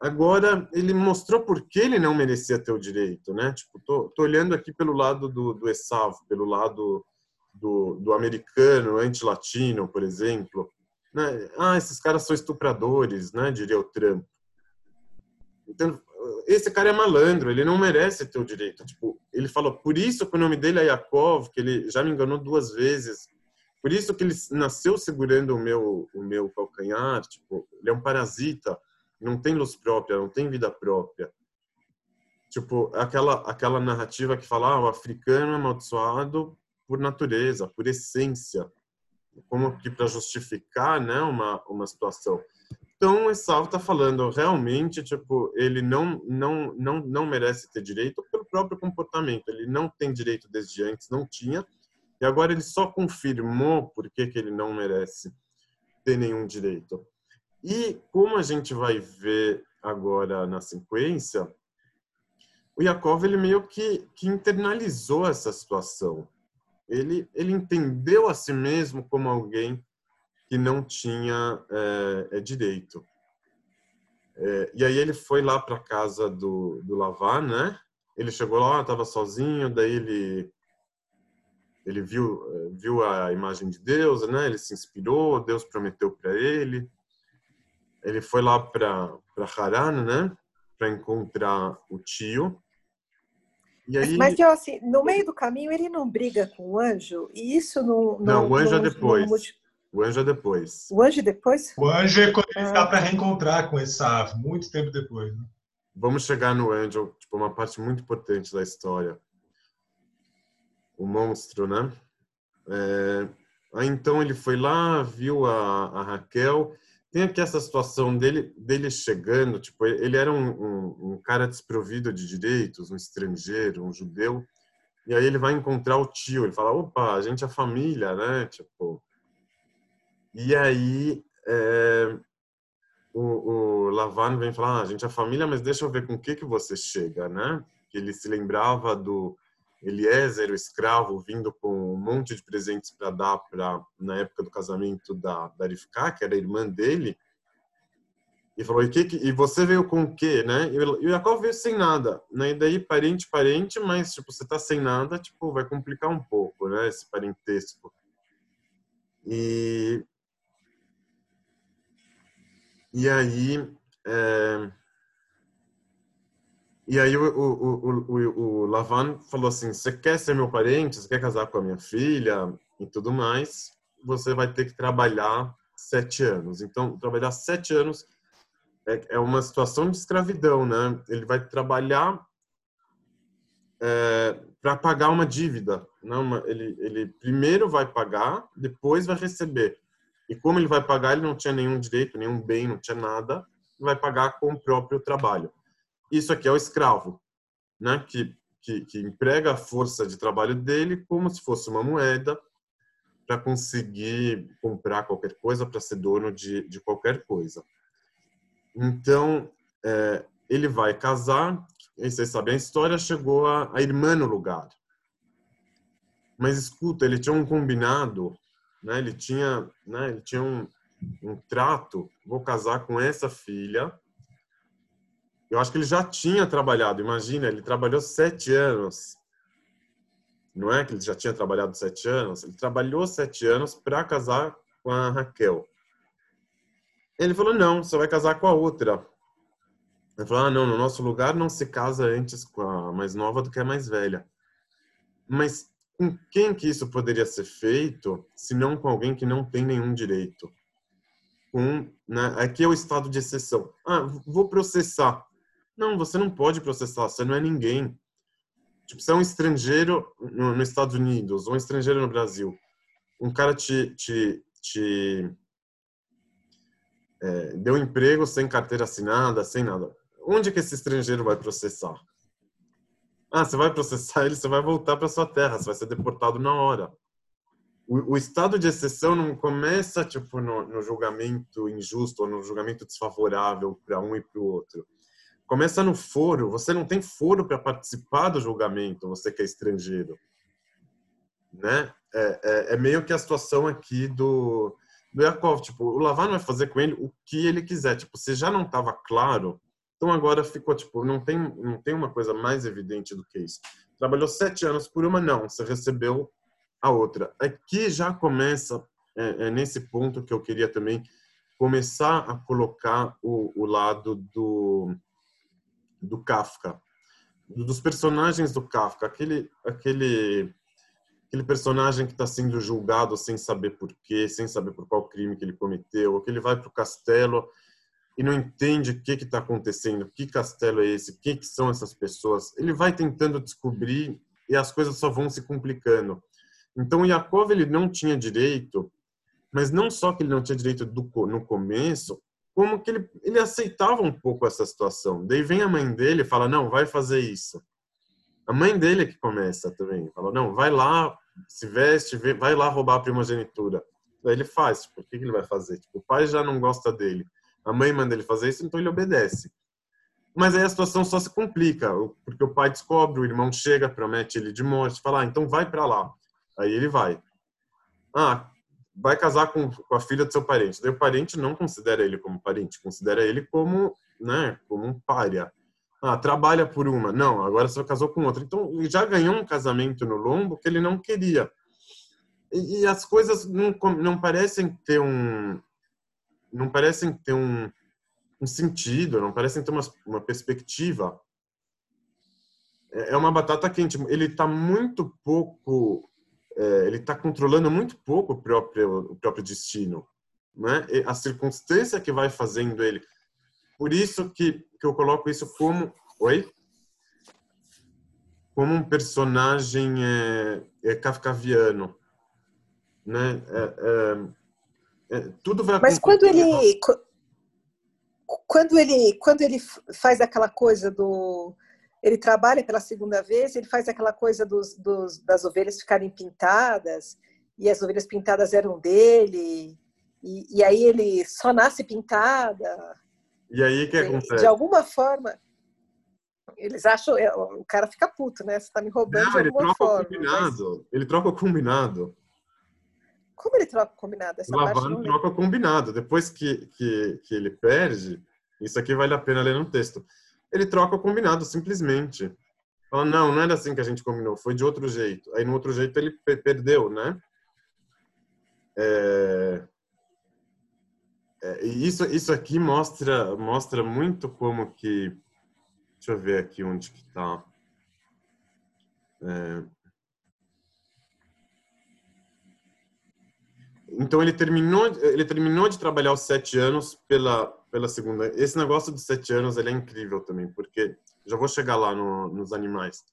Agora, ele mostrou por que ele não merecia ter o direito, né? Tipo, tô, tô olhando aqui pelo lado do, do Esav, pelo lado do, do americano, anti-latino, por exemplo. Né? Ah, esses caras são estupradores, né? Diria o Trump. Então, esse cara é malandro, ele não merece ter o direito. Tipo, ele falou, por isso que o nome dele é Yakov, que ele já me enganou duas vezes. Por isso que ele nasceu segurando o meu, o meu calcanhar. Tipo, ele é um parasita não tem luz própria, não tem vida própria. Tipo, aquela, aquela narrativa que fala, ah, o africano é amaldiçoado por natureza, por essência, como que para justificar, né, uma, uma situação. Então, o Salvo está falando, realmente, tipo, ele não, não, não, não merece ter direito pelo próprio comportamento. Ele não tem direito desde antes, não tinha, e agora ele só confirmou por que, que ele não merece ter nenhum direito. E como a gente vai ver agora na sequência, o Yakov ele meio que, que internalizou essa situação. Ele, ele entendeu a si mesmo como alguém que não tinha é, é direito. É, e aí ele foi lá para a casa do, do Lavan, né? Ele chegou lá, estava sozinho, daí ele ele viu viu a imagem de Deus, né? Ele se inspirou, Deus prometeu para ele ele foi lá para Haran, né? Para encontrar o tio. E aí... Mas, assim, no meio do caminho ele não briga com o anjo? E isso não. Não, não o anjo não, é depois. Não... O anjo é depois. O anjo é depois? O anjo é quando ele está ah. para reencontrar com esse muito tempo depois. Né? Vamos chegar no anjo, tipo, uma parte muito importante da história. O monstro, né? É... Aí então ele foi lá, viu a, a Raquel tem aqui essa situação dele, dele chegando, tipo, ele era um, um, um, cara desprovido de direitos, um estrangeiro, um judeu, e aí ele vai encontrar o tio, ele fala, opa, a gente é família, né, tipo, e aí é, o, o Lavan vem falar, ah, a gente é família, mas deixa eu ver com o que que você chega, né, que ele se lembrava do Eliezer, o escravo, vindo com um monte de presentes para dar para na época do casamento da, da que era irmã dele, e falou: e, que, e você veio com o quê, né? E o Jacob veio sem nada, né? E daí parente, parente, mas tipo você tá sem nada, tipo vai complicar um pouco, né? Esse parentesco. E e aí é, e aí o, o, o, o, Lavan falou assim, você quer ser meu parente, você quer casar com a minha filha e tudo mais, você vai ter que trabalhar sete anos. Então, trabalhar sete anos é, é uma situação de escravidão, né? Ele vai trabalhar é, para pagar uma dívida. Não, né? ele, ele primeiro vai pagar, depois vai receber. E como ele vai pagar, ele não tinha nenhum direito, nenhum bem, não tinha nada, vai pagar com o próprio trabalho. Isso aqui é o escravo, né? Que, que, que emprega a força de trabalho dele como se fosse uma moeda para conseguir comprar qualquer coisa, para ser dono de, de qualquer coisa. Então, é, ele vai casar, e vocês sabem a história, chegou a, a irmã no lugar. Mas escuta, ele tinha um combinado, né? ele tinha, né? ele tinha um, um trato, vou casar com essa filha, eu acho que ele já tinha trabalhado, imagina, ele trabalhou sete anos. Não é que ele já tinha trabalhado sete anos? Ele trabalhou sete anos para casar com a Raquel. Ele falou: não, você vai casar com a outra. Ele falou: ah, não, no nosso lugar não se casa antes com a mais nova do que a mais velha. Mas com quem que isso poderia ser feito, se não com alguém que não tem nenhum direito? Com, né, aqui é o estado de exceção. Ah, vou processar. Não, você não pode processar, você não é ninguém. Tipo, você é um estrangeiro nos Estados Unidos ou um estrangeiro no Brasil. um cara te, te, te é, deu emprego sem carteira assinada, sem nada. Onde que esse estrangeiro vai processar? Ah, você vai processar ele, você vai voltar para sua terra, você vai ser deportado na hora. O, o estado de exceção não começa tipo no, no julgamento injusto ou no julgamento desfavorável para um e para o outro. Começa no foro. Você não tem foro para participar do julgamento, você que é estrangeiro, né? É, é, é meio que a situação aqui do do Yakov, tipo, o Lavan vai fazer com ele o que ele quiser. Tipo, se já não estava claro, então agora ficou, tipo, não tem, não tem uma coisa mais evidente do que isso. Trabalhou sete anos por uma, não, você recebeu a outra. Aqui já começa, é, é nesse ponto que eu queria também começar a colocar o, o lado do, do Kafka, dos personagens do Kafka, aquele, aquele aquele personagem que está sendo julgado sem saber por quê, sem saber por qual crime que ele cometeu, que ele vai para o castelo e não entende o que está acontecendo, que castelo é esse, o que, que são essas pessoas. Ele vai tentando descobrir e as coisas só vão se complicando. Então, Yakov ele não tinha direito, mas não só que ele não tinha direito do, no começo, como que ele, ele aceitava um pouco essa situação. Daí vem a mãe dele e fala, não, vai fazer isso. A mãe dele é que começa também. Fala, não, vai lá, se veste, vai lá roubar a primogenitura. Daí ele faz, tipo, o que ele vai fazer? Tipo, o pai já não gosta dele, a mãe manda ele fazer isso, então ele obedece. Mas aí a situação só se complica, porque o pai descobre, o irmão chega, promete ele de morte, fala, ah, então vai para lá. Aí ele vai. Ah, vai casar com, com a filha do seu parente. Daí o parente não considera ele como parente, considera ele como, né, como um pária. Ah, trabalha por uma. Não, agora você casou com outra. Então, já ganhou um casamento no lombo que ele não queria. E, e as coisas não, não parecem ter um não parecem ter um, um sentido, não parecem ter uma, uma perspectiva. É, é uma batata quente. Ele está muito pouco, é, ele está controlando muito pouco o próprio, o próprio destino. Né? E a circunstância que vai fazendo ele por isso que, que eu coloco isso como. Oi? Como um personagem é, é kafkaviano. Né? É, é, tudo vai Mas quando ele. Quando ele, quando ele faz aquela coisa do. Ele trabalha pela segunda vez, ele faz aquela coisa dos, dos, das ovelhas ficarem pintadas, e as ovelhas pintadas eram dele, e, e aí ele só nasce pintada e aí o que acontece? De alguma forma, eles acham. É, o cara fica puto, né? Você tá me roubando Não, de alguma ele troca forma. O combinado. Mas... Ele troca o combinado. Como ele troca o combinado? Essa o Lavano troca o combinado. Depois que, que, que ele perde, isso aqui vale a pena ler no texto. Ele troca o combinado, simplesmente. Fala, não, não era assim que a gente combinou, foi de outro jeito. Aí no outro jeito ele perdeu, né? É... É, isso, isso aqui mostra, mostra muito como que. Deixa eu ver aqui onde que está. É, então ele terminou, ele terminou de trabalhar os sete anos pela, pela segunda. Esse negócio dos sete anos ele é incrível também, porque já vou chegar lá no, nos animais.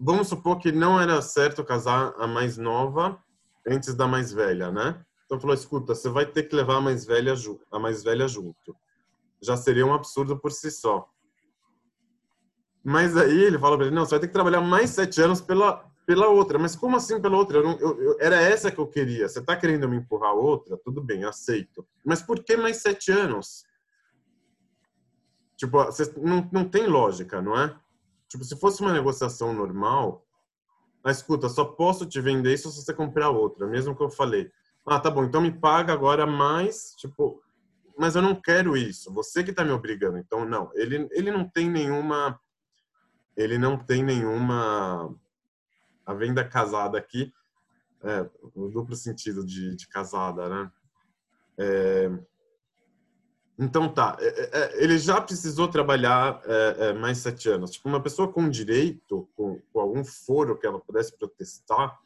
Vamos supor que não era certo casar a mais nova antes da mais velha, né? Então falou, escuta, você vai ter que levar a mais velha, a mais velha junto. Já seria um absurdo por si só. Mas aí ele fala para ele, não, você vai ter que trabalhar mais sete anos pela pela outra. Mas como assim pela outra? Eu não, eu, eu, era essa que eu queria. Você está querendo me empurrar outra? Tudo bem, aceito. Mas por que mais sete anos? Tipo, você, não, não tem lógica, não é? Tipo, se fosse uma negociação normal, a escuta, só posso te vender isso se você comprar outra, mesmo que eu falei. Ah, tá bom, então me paga agora mais, tipo, mas eu não quero isso. Você que está me obrigando. Então, não, ele, ele não tem nenhuma. Ele não tem nenhuma. A venda casada aqui, é, o duplo sentido de, de casada, né? É, então tá, é, é, é ele já precisou trabalhar mais sete anos. Tipo, uma pessoa com direito, com, com algum foro que ela pudesse protestar,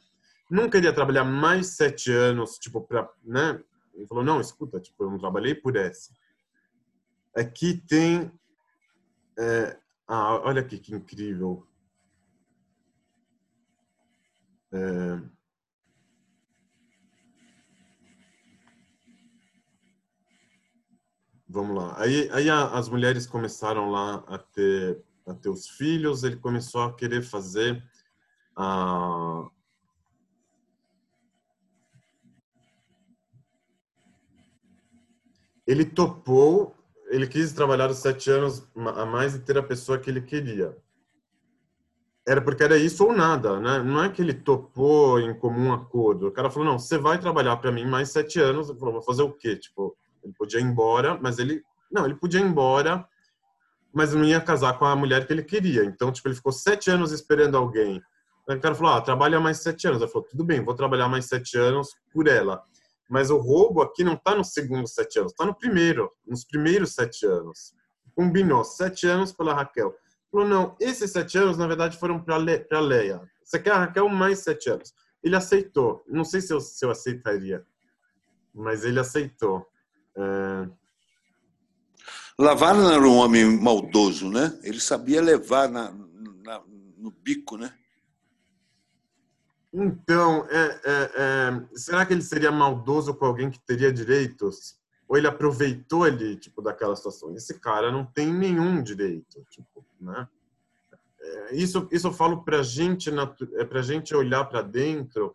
não queria trabalhar mais sete anos, tipo, para, né? Ele falou, não, escuta, tipo, eu não trabalhei por essa. Aqui tem, é, ah, olha aqui que incrível. É... Vamos lá. Aí, aí as mulheres começaram lá a ter, a ter os filhos, ele começou a querer fazer a, ele topou, ele quis trabalhar os sete anos a mais e ter a pessoa que ele queria era porque era isso ou nada, né? Não é que ele topou em comum acordo. O cara falou, não, você vai trabalhar para mim mais sete anos. Ele falou, vou fazer o quê? Tipo, ele podia ir embora, mas ele... Não, ele podia ir embora, mas não ia casar com a mulher que ele queria. Então, tipo, ele ficou sete anos esperando alguém. Aí o cara falou, ah, trabalha mais sete anos. Ele falou, tudo bem, vou trabalhar mais sete anos por ela. Mas o roubo aqui não está no segundo sete anos, está no primeiro, nos primeiros sete anos. Combinou, sete anos pela Raquel. Falou, não, esses sete anos, na verdade, foram para Le Leia. Você quer a Raquel mais sete anos. Ele aceitou. Não sei se eu, se eu aceitaria, mas ele aceitou. É... Lavar era um homem maldoso, né? Ele sabia levar na, na no bico, né? Então, é, é, é, será que ele seria maldoso com alguém que teria direitos? Ou ele aproveitou ali, tipo, daquela situação? Esse cara não tem nenhum direito, tipo, né? É, isso, isso eu falo para gente, é para gente olhar para dentro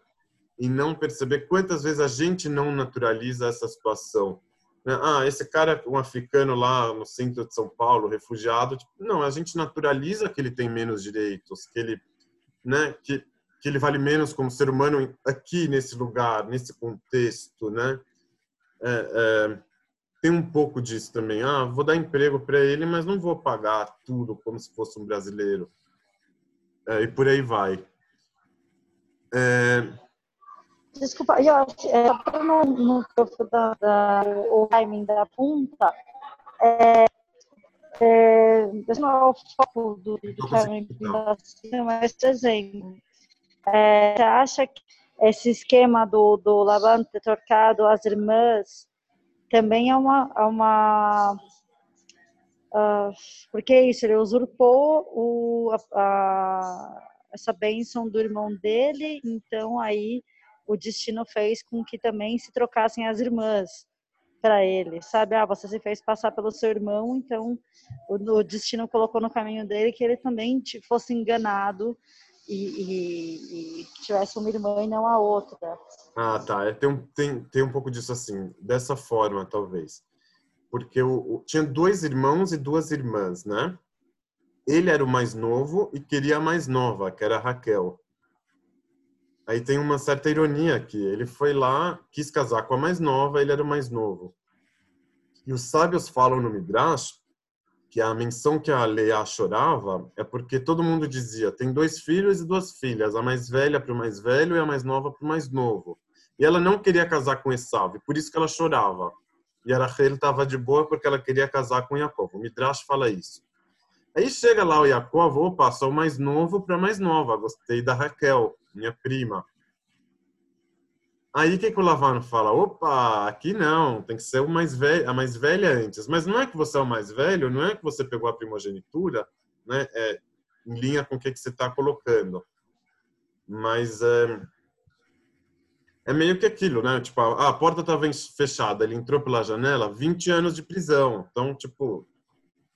e não perceber quantas vezes a gente não naturaliza essa situação. Né? Ah, esse cara, um africano lá no centro de São Paulo, refugiado, tipo, não, a gente naturaliza que ele tem menos direitos, que ele, né, que, que ele vale menos como ser humano aqui nesse lugar, nesse contexto, né? É, é, tem um pouco disso também. Ah, vou dar emprego para ele, mas não vou pagar tudo como se fosse um brasileiro. É, e por aí vai. É... Desculpa, eu acho é, no, no da, da, o timing da punta, é, é, não é o foco do, do timing da mas exemplo. É, você acha que esse esquema do, do lavante trocado às irmãs também é uma, é uma uh, porque é isso, ele usurpou o, a, a, essa bênção do irmão dele, então aí o destino fez com que também se trocassem as irmãs para ele, sabe? Ah, você se fez passar pelo seu irmão, então o, o destino colocou no caminho dele que ele também fosse enganado e, e, e tivesse uma irmã e não a outra. Ah, tá. É, tem, um, tem, tem um pouco disso assim, dessa forma, talvez. Porque o, tinha dois irmãos e duas irmãs, né? Ele era o mais novo e queria a mais nova, que era a Raquel. Aí tem uma certa ironia aqui. Ele foi lá, quis casar com a mais nova, ele era o mais novo. E os sábios falam no Midrash que a menção que a Leia chorava é porque todo mundo dizia tem dois filhos e duas filhas, a mais velha para o mais velho e a mais nova para o mais novo. E ela não queria casar com Esav, por isso que ela chorava. E a Rachel estava de boa porque ela queria casar com Yaakov. O Midrash fala isso. Aí chega lá o Yaakov, opa, sou mais novo para mais nova, gostei da Raquel, minha prima. Aí o que, que o Lavano fala? Opa, aqui não, tem que ser o mais velho, a mais velha antes. Mas não é que você é o mais velho, não é que você pegou a primogenitura, né? É, em linha com o que, que você está colocando. Mas é, é meio que aquilo, né? Tipo, a, a porta estava fechada, ele entrou pela janela, 20 anos de prisão. Então, tipo,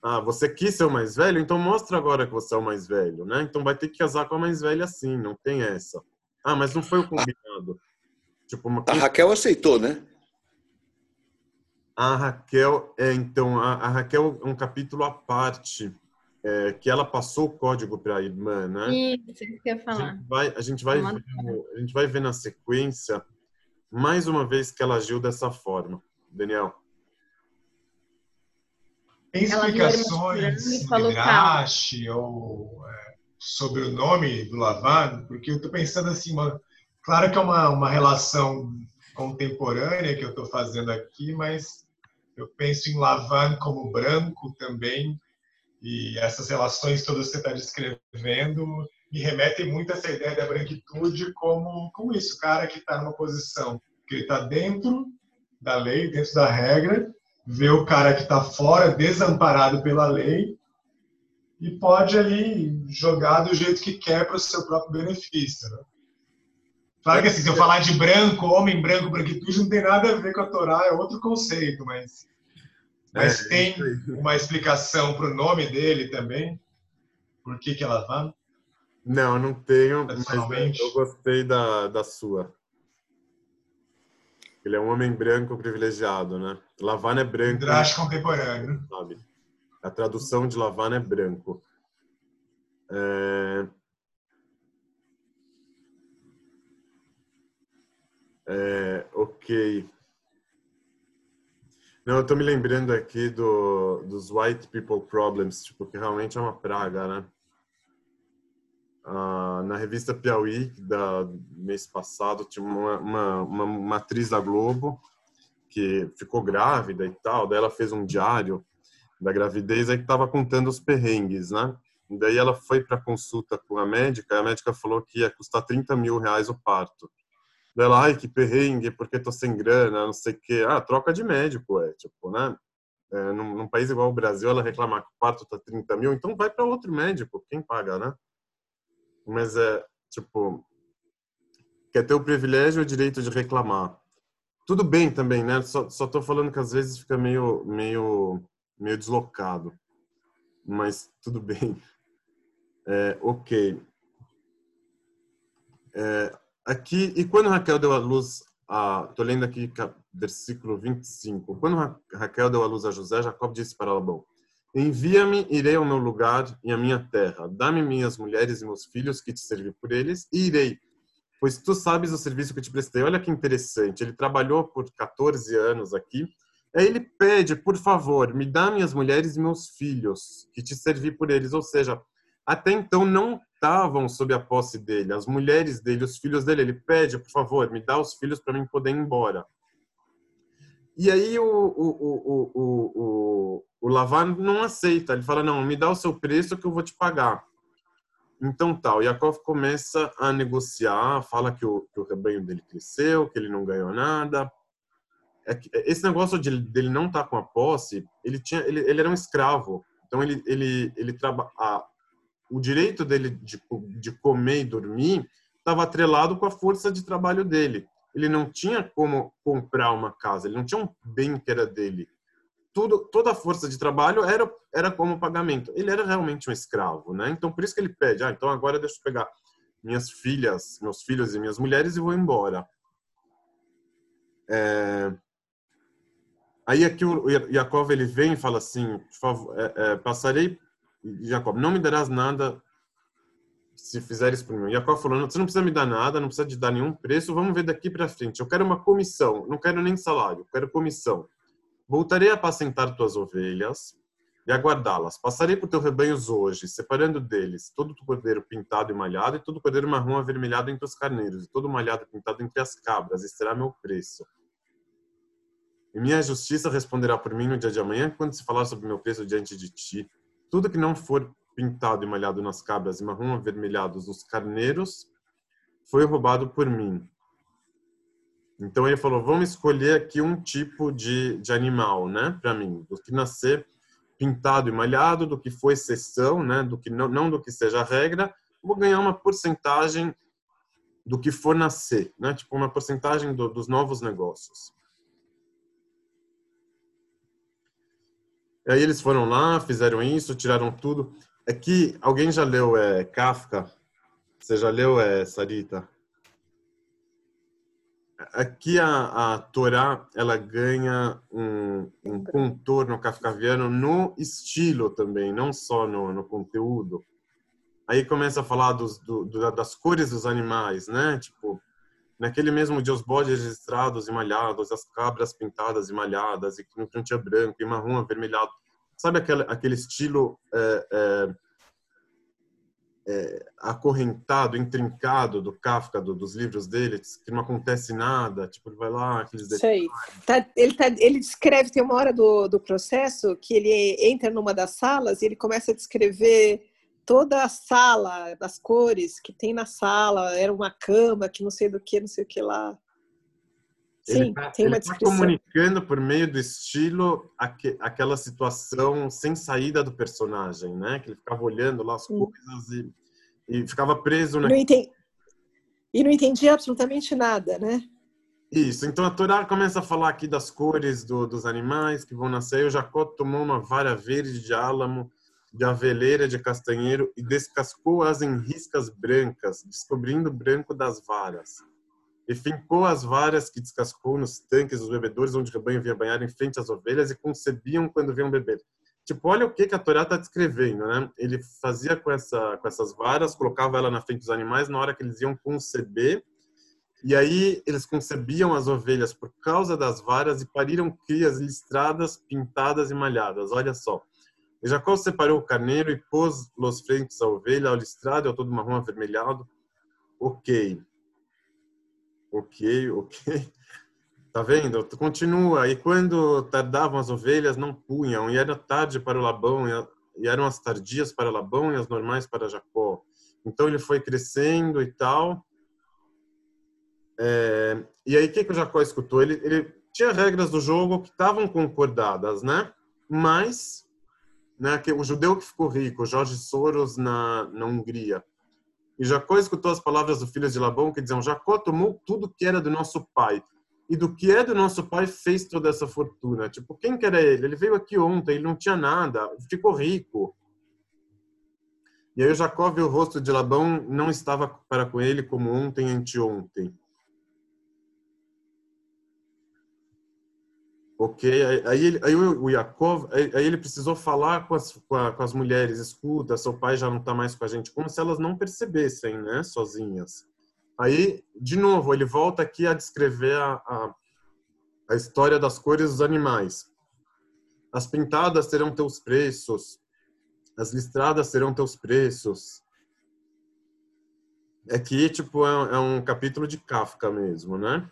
ah, você quis ser o mais velho, então mostra agora que você é o mais velho, né? Então vai ter que casar com a mais velha assim, não tem essa. Ah, mas não foi o combinado. Tipo, uma... A Raquel aceitou, né? A Raquel, é, então, a, a Raquel é um capítulo à parte, é, que ela passou o código para a irmã, né? Isso, isso que eu ia falar. A gente vai, a gente vai, ver, a gente vai ver na sequência, mais uma vez, que ela agiu dessa forma. Daniel. Tem explicações Midrash ou é, sobre o nome do Lavan? Porque eu estou pensando assim, uma, Claro que é uma, uma relação contemporânea que eu estou fazendo aqui, mas eu penso em Lavan como branco também, e essas relações todas que você está descrevendo me remetem muito a essa ideia da branquitude como, como isso, cara que está numa posição que ele está dentro da lei, dentro da regra, vê o cara que está fora, desamparado pela lei, e pode ali jogar do jeito que quer para o seu próprio benefício. Né? Claro que assim, se eu falar de branco, homem branco, branquitude, não tem nada a ver com a Torá, é outro conceito, mas. Mas é, tem uma explicação para o nome dele também? Por que, que é Lavan? Não, não tenho, mas eu gostei da, da sua. Ele é um homem branco privilegiado, né? Lavana é branco. Drash contemporâneo. Sabe? A tradução de Lavana é branco. É... É, ok. Não, eu tô me lembrando aqui do, dos white people problems, tipo, que realmente é uma praga, né? Ah, na revista Piauí, da mês passado, tinha uma, uma, uma, uma, atriz da Globo que ficou grávida e tal, daí ela fez um diário da gravidez aí que estava contando os perrengues, né? Daí ela foi para consulta com a médica e a médica falou que ia custar 30 mil reais o parto. Daí ela, ai, que perrengue, porque tô sem grana, não sei o quê. Ah, troca de médico, é, tipo, né? É, num, num, país igual o Brasil, ela reclamar que o parto tá 30 mil, então vai para outro médico, quem paga, né? mas é tipo quer ter o privilégio e o direito de reclamar. Tudo bem também, né? Só, só tô falando que às vezes fica meio meio meio deslocado, mas tudo (laughs) bem. É, ok. É, aqui e quando Raquel deu a luz a, tô lendo aqui versículo 25. Quando Raquel deu a luz a José, Jacob disse para Labão: Envia-me, irei ao meu lugar e à minha terra. Dá-me minhas mulheres e meus filhos, que te servi por eles, e irei, pois tu sabes o serviço que te prestei. Olha que interessante. Ele trabalhou por 14 anos aqui. Aí ele pede, por favor, me dá minhas mulheres e meus filhos, que te servi por eles. Ou seja, até então não estavam sob a posse dele. As mulheres dele, os filhos dele, ele pede, por favor, me dá os filhos para mim poder ir embora. E aí o, o, o, o, Lavan não aceita. Ele fala, não, me dá o seu preço que eu vou te pagar. Então tal, o Yaakov começa a negociar, fala que o, que o rebanho dele cresceu, que ele não ganhou nada. É esse negócio de dele não estar tá com a posse, ele tinha, ele, ele era um escravo. Então ele ele ele trabalha o direito dele de, de comer e dormir estava atrelado com a força de trabalho dele ele não tinha como comprar uma casa, ele não tinha um bem que era dele. Tudo, toda a força de trabalho era era como pagamento. Ele era realmente um escravo, né? Então por isso que ele pede, ah, então agora deixa eu pegar minhas filhas, meus filhos e minhas mulheres e vou embora. É... Aí aqui o Jacob ele vem e fala assim, favor, é, é, passarei, Jacob, não me darás nada se fizer isso por mim. Jacó falou, você não precisa me dar nada, não precisa de dar nenhum preço, vamos ver daqui para frente. Eu quero uma comissão, não quero nem salário, quero comissão. Voltarei a apacentar tuas ovelhas e aguardá-las. Passarei por teus rebanhos hoje, separando deles todo o cordeiro pintado e malhado e todo o cordeiro marrom avermelhado entre os carneiros e todo o malhado pintado entre as cabras, e será meu preço. E minha justiça responderá por mim no dia de amanhã, quando se falar sobre meu preço diante de ti. Tudo que não for pintado e malhado nas cabras e marrom avermelhados nos carneiros, foi roubado por mim. Então ele falou: vamos escolher aqui um tipo de, de animal, né, para mim, do que nascer pintado e malhado, do que foi exceção, né, do que não, não do que seja regra, vou ganhar uma porcentagem do que for nascer, né, tipo uma porcentagem do, dos novos negócios. Aí eles foram lá, fizeram isso, tiraram tudo. Aqui, é alguém já leu é, Kafka? Você já leu, é, Sarita? Aqui a, a Torá, ela ganha um, um contorno kafkaviano no estilo também, não só no, no conteúdo. Aí começa a falar dos, do, das cores dos animais, né? Tipo, naquele mesmo dia os bodes registrados e malhados, as cabras pintadas e malhadas, e que não tinha branco e marrom avermelhado sabe aquele, aquele estilo é, é, é, acorrentado, intrincado do Kafka, do, dos livros dele, que não acontece nada, tipo, ele vai lá, aqueles detalhes. Tá, ele, tá, ele descreve, tem uma hora do, do processo que ele entra numa das salas e ele começa a descrever toda a sala, das cores que tem na sala, era uma cama, que não sei do que, não sei o que lá. Sim, tá, tem uma descrição. Ele está comunicando por meio do estilo aqu aquela situação sem saída do personagem, né? Que ele ficava olhando lá as coisas e, e ficava preso. Né? Não entendi, e não entendia absolutamente nada, né? Isso, então a Torá começa a falar aqui das cores do, dos animais que vão nascer. O Jacó tomou uma vara verde de álamo, de aveleira de castanheiro e descascou-as em riscas brancas, descobrindo o branco das varas. E fincou as varas que descascou nos tanques dos bebedouros, onde o rebanho vinha banhar em frente às ovelhas e concebiam quando vinham beber. Tipo, olha o que, que a Torá está descrevendo, né? Ele fazia com, essa, com essas varas, colocava ela na frente dos animais na hora que eles iam conceber e aí eles concebiam as ovelhas por causa das varas e pariram crias listradas, pintadas e malhadas. Olha só. E Jacó separou o carneiro e pôs los frentes à ovelha, ao listrado e ao todo marrom avermelhado. Ok. Ok, ok. (laughs) Tá vendo? Continua. E quando tardavam as ovelhas, não punham. E era tarde para o Labão, e eram as tardias para Labão e as normais para Jacó. Então ele foi crescendo e tal. É, e aí, o que, que o Jacó escutou? Ele, ele tinha regras do jogo que estavam concordadas, né? Mas, né, que o judeu que ficou rico, Jorge Soros na, na Hungria, e Jacó escutou as palavras do filho de Labão que diziam: Jacó tomou tudo que era do nosso pai. E do que é do nosso pai fez toda essa fortuna. Tipo, quem que era ele? Ele veio aqui ontem, ele não tinha nada, ficou rico. E aí Jacó viu o rosto de Labão, não estava para com ele como ontem, anteontem. Ok, aí, aí o Yaakov, aí, aí ele precisou falar com as, com, a, com as mulheres, escuta, seu pai já não está mais com a gente, como se elas não percebessem, né, sozinhas. Aí, de novo, ele volta aqui a descrever a, a, a história das cores dos animais. As pintadas terão teus preços, as listradas terão teus preços. É que, tipo, é, é um capítulo de Kafka mesmo, né?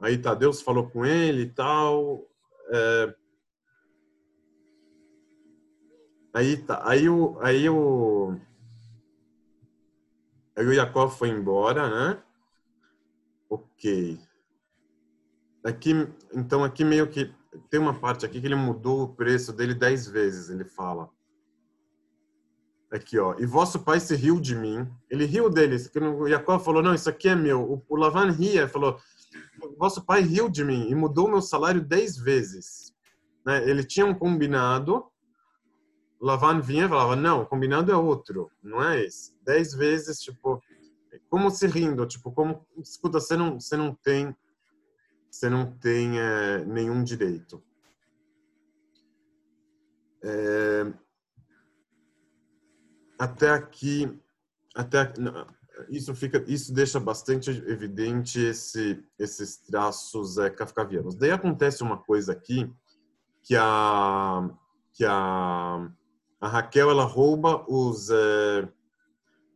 Aí tá, Deus falou com ele e tal. É... Aí tá, aí o, aí o, aí o Jacob foi embora, né? Ok. Aqui, então aqui meio que tem uma parte aqui que ele mudou o preço dele dez vezes, ele fala. Aqui, ó. E vosso pai se riu de mim. Ele riu dele. O Jacob falou, não, isso aqui é meu. O, o Lavan ria, falou, vosso pai riu de mim e mudou meu salário dez vezes. Né? Ele tinha um combinado, Lavan vinha e falava, não, o combinado é outro, não é esse. Dez vezes, tipo, como se rindo, tipo, como, escuta, você não, você não tem, você não tem é, nenhum direito. É, até aqui, até isso fica, isso deixa bastante evidente esse, esses traços é, kafkavianos. Daí acontece uma coisa aqui que a que a, a Raquel ela rouba os é,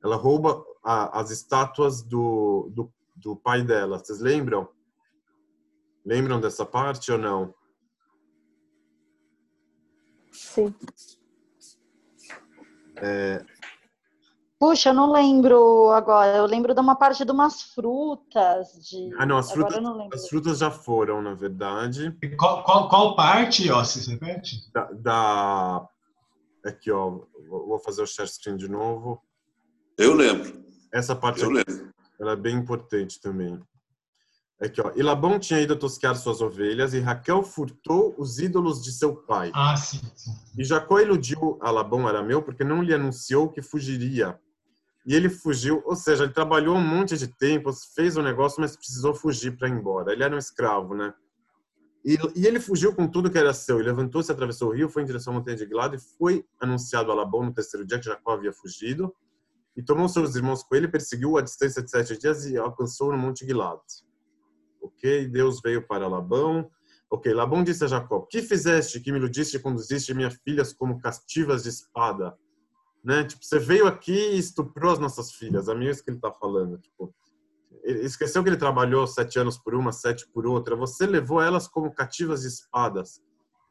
ela rouba a, as estátuas do, do, do pai dela. Vocês lembram? Lembram dessa parte ou não? Sim. É, Puxa, eu não lembro agora. Eu lembro de uma parte de umas frutas. De... Ah, não, as frutas, as frutas já foram, na verdade. Qual, qual, qual parte, ó, se repete? Da, da... Aqui, ó, vou fazer o share screen de novo. Eu lembro. Essa parte eu aqui, lembro. ela é bem importante também. Aqui, ó. E Labão tinha ido tosquear suas ovelhas e Raquel furtou os ídolos de seu pai. Ah, sim, sim. E Jacó iludiu a Labão arameu porque não lhe anunciou que fugiria e ele fugiu, ou seja, ele trabalhou um monte de tempo, fez o um negócio, mas precisou fugir para ir embora. Ele era um escravo, né? E, e, ele fugiu com tudo que era seu. Ele levantou-se, atravessou o rio, foi em direção à montanha de Gilad e foi anunciado a Labão no terceiro dia que Jacó havia fugido. E tomou seus irmãos com ele, perseguiu a distância de sete dias e alcançou no monte Gilad. Ok, Deus veio para Labão. Ok, Labão disse a Jacó: Que fizeste que me iludiste e conduziste minhas filhas como castivas de espada? Né? Tipo, você veio aqui e estuprou as nossas filhas. A mim é isso que ele está falando. Tipo, ele esqueceu que ele trabalhou sete anos por uma, sete por outra. Você levou elas como cativas de espadas.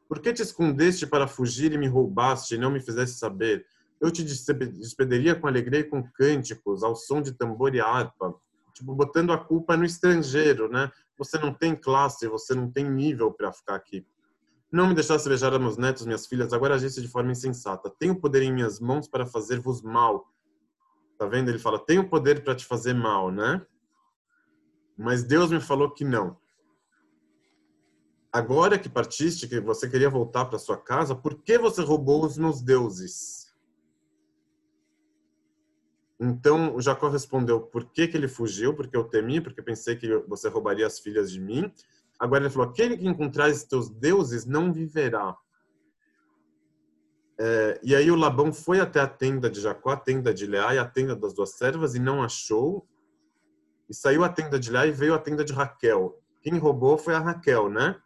Por que te escondeste para fugir e me roubaste e não me fizeste saber? Eu te despediria com alegria e com cânticos, ao som de tambor e harpa. Tipo, botando a culpa no estrangeiro, né? Você não tem classe, você não tem nível para ficar aqui. Não me deixasse beijar a meus netos, minhas filhas, agora agisse de forma insensata. Tenho poder em minhas mãos para fazer-vos mal. Tá vendo? Ele fala, tenho poder para te fazer mal, né? mas Deus me falou que não. Agora que partiste, que você queria voltar para sua casa, por que você roubou os meus deuses? Então Jacó respondeu: Por que, que ele fugiu? Porque eu temi, porque pensei que você roubaria as filhas de mim. Agora ele falou: Aquele que encontrar os teus deuses não viverá. É, e aí o Labão foi até a tenda de Jacó, a tenda de Leá e a tenda das duas servas e não achou. E saiu a tenda de Leá e veio a tenda de Raquel. Quem roubou foi a Raquel, né?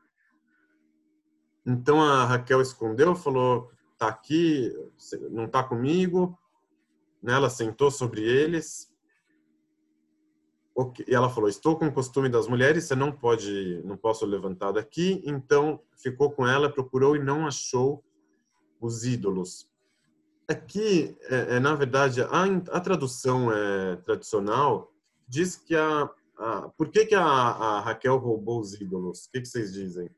Então a Raquel escondeu, falou: tá aqui, não tá comigo. Né? Ela sentou sobre eles. E ela falou: estou com o costume das mulheres, você não pode, não posso levantar daqui. Então ficou com ela, procurou e não achou os ídolos. Aqui, é, é, na verdade, a, a tradução é, tradicional diz que a, a por que, que a, a, Raquel roubou os ídolos? O que, que vocês dizem?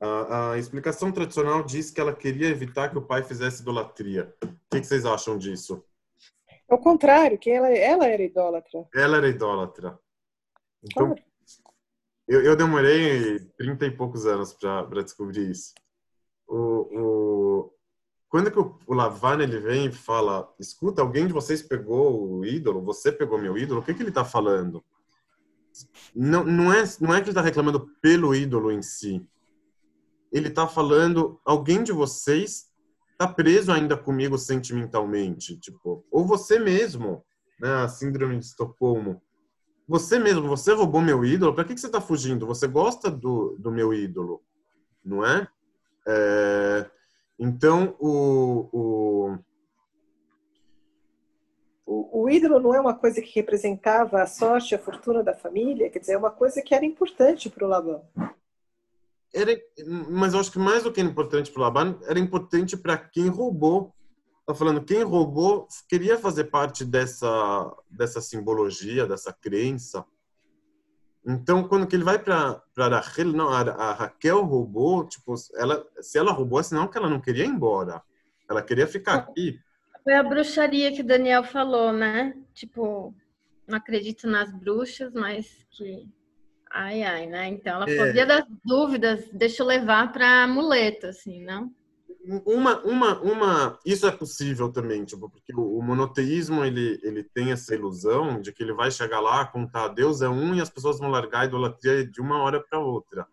A, a, explicação tradicional diz que ela queria evitar que o pai fizesse idolatria. O que, que vocês acham disso? Ao contrário, que ela, ela era idólatra. Ela era idólatra. Então, claro. Eu, eu demorei 30 e poucos anos para descobrir isso. O, o, quando que o, o Lavan ele vem e fala, escuta, alguém de vocês pegou o ídolo, você pegou meu ídolo, o que, que ele está falando? Não, não, é, não é que ele está reclamando pelo ídolo em si. Ele está falando, alguém de vocês está preso ainda comigo sentimentalmente, tipo, ou você mesmo, né, a síndrome de Estocolmo você mesmo, você roubou meu ídolo, para que, que você está fugindo? Você gosta do, do meu ídolo, não é? é então, o, o... o... O ídolo não é uma coisa que representava a sorte, a fortuna da família, quer dizer, é uma coisa que era importante para o Labão. Era, mas eu acho que mais do que importante para o Labão, era importante para quem roubou Tá falando quem roubou queria fazer parte dessa dessa simbologia, dessa crença. Então, quando que ele vai para para Raquel, não, a, a, Raquel roubou, tipo, ela se ela roubou, é senão que ela não queria ir embora. Ela queria ficar aqui. Foi a bruxaria que o Daniel falou, né? Tipo, não acredito nas bruxas, mas que ai ai, né? Então ela é. fazia das dúvidas, deixa eu levar para amuleto assim, não? uma, uma, uma, isso é possível também, tipo, porque o, o, monoteísmo ele, ele tem essa ilusão de que ele vai chegar lá, contar Deus é um e as pessoas vão largar a idolatria de uma hora para outra.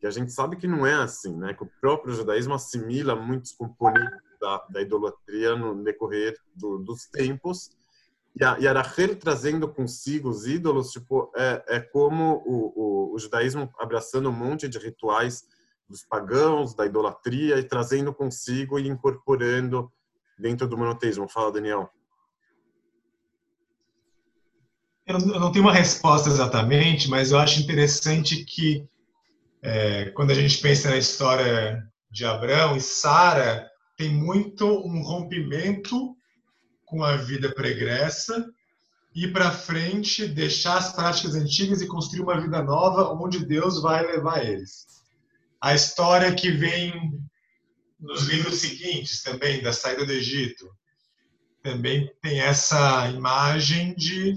Que a gente sabe que não é assim, né? Que o próprio judaísmo assimila muitos componentes da, da idolatria no decorrer do, dos tempos. E a, e a trazendo consigo os ídolos, tipo, é, é como o, o, o judaísmo abraçando um monte de rituais dos pagãos, da idolatria e trazendo consigo e incorporando dentro do monoteísmo. Fala, Daniel. Eu não tenho uma resposta exatamente, mas eu acho interessante que é, quando a gente pensa na história de Abraão e Sara, tem muito um rompimento com a vida pregressa ir para frente, deixar as práticas antigas e construir uma vida nova onde Deus vai levar eles a história que vem nos livros seguintes também, da saída do Egito. Também tem essa imagem de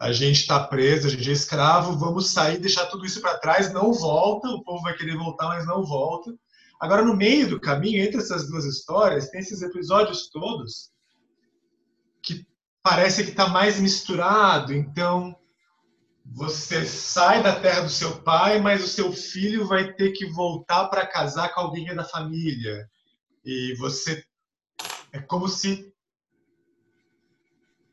a gente está preso, a gente é escravo, vamos sair, deixar tudo isso para trás, não volta, o povo vai querer voltar, mas não volta. Agora, no meio do caminho, entre essas duas histórias, tem esses episódios todos parece que está mais misturado. Então, você sai da terra do seu pai, mas o seu filho vai ter que voltar para casar com alguém da família. E você é como se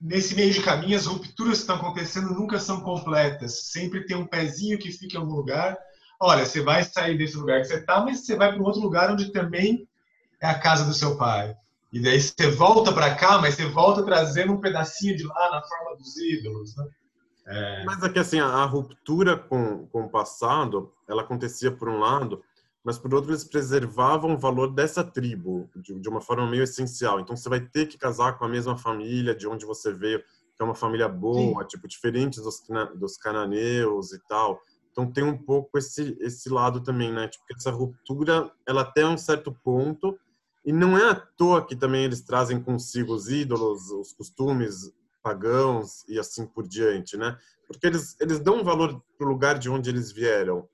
nesse meio de caminho as rupturas que estão acontecendo nunca são completas. Sempre tem um pezinho que fica em algum lugar. Olha, você vai sair desse lugar que você está, mas você vai para um outro lugar onde também é a casa do seu pai. E daí você volta para cá, mas você volta trazendo um pedacinho de lá na forma dos ídolos, né? É... Mas é que assim, a, ruptura com, com o passado, ela acontecia por um lado, mas por outro eles preservavam o valor dessa tribo de, de, uma forma meio essencial. Então você vai ter que casar com a mesma família de onde você veio, que é uma família boa, Sim. tipo diferente dos, dos cananeus e tal. Então tem um pouco esse esse lado também, né? Tipo, essa ruptura, ela até um certo ponto e não é à toa que também eles trazem consigo os ídolos, os costumes pagãos e assim por diante, né? Porque eles, eles dão valor para o lugar de onde eles vieram.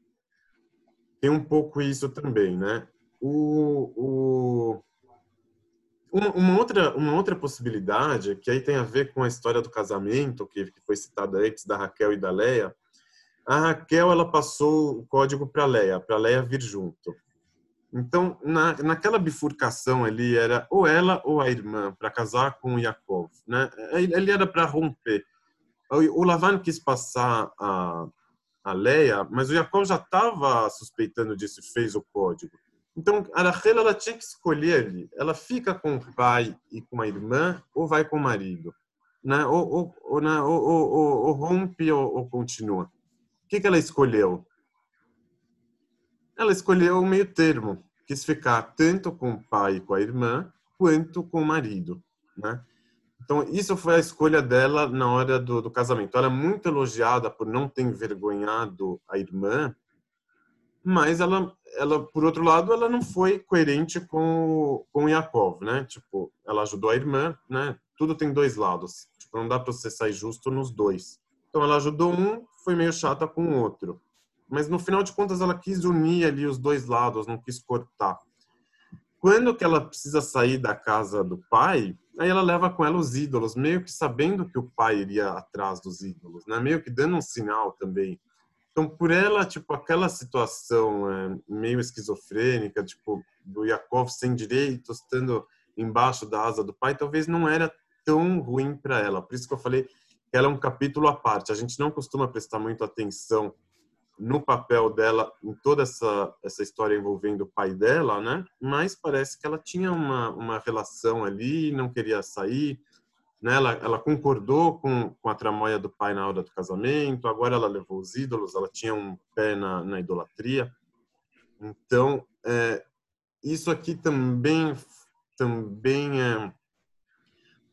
Tem um pouco isso também, né? O, o, uma, uma, outra, uma outra possibilidade, que aí tem a ver com a história do casamento, que, que foi citada antes, da Raquel e da Leia, a Raquel ela passou o código para Leia, para Leia vir junto. Então, na, naquela bifurcação ali, era ou ela ou a irmã para casar com o Yaakov. Né? Ele era para romper. O Lavan quis passar a, a Leia, mas o Yaakov já estava suspeitando disso e fez o código. Então, a Rachel ela tinha que escolher ali. Ela fica com o pai e com a irmã ou vai com o marido? Né? Ou, ou, ou, né? ou, ou, rompe ou, ou continua? O que, que ela escolheu? Ela escolheu o meio termo, quis ficar tanto com o pai e com a irmã, quanto com o marido, né? Então, isso foi a escolha dela na hora do, do casamento. Ela é muito elogiada por não ter envergonhado a irmã, mas ela, ela, por outro lado, ela não foi coerente com, com Yaakov, né? Tipo, ela ajudou a irmã, né? Tudo tem dois lados. Tipo, não dá para você sair justo nos dois. Então, ela ajudou um, foi meio chata com o outro mas no final de contas ela quis unir ali os dois lados, não quis cortar. Quando que ela precisa sair da casa do pai, aí ela leva com ela os ídolos, meio que sabendo que o pai iria atrás dos ídolos, né? Meio que dando um sinal também. Então, por ela, tipo, aquela situação é, meio esquizofrênica, tipo, do Yakov sem direitos, estando embaixo da asa do pai, talvez não era tão ruim para ela. Por isso que eu falei que ela é um capítulo à parte. A gente não costuma prestar muito atenção no papel dela em toda essa essa história envolvendo o pai dela, né? Mas parece que ela tinha uma uma relação ali, não queria sair, né? Ela, ela concordou com, com a tramóia do pai na hora do casamento. Agora ela levou os ídolos, ela tinha um pé na, na idolatria. Então é, isso aqui também também é,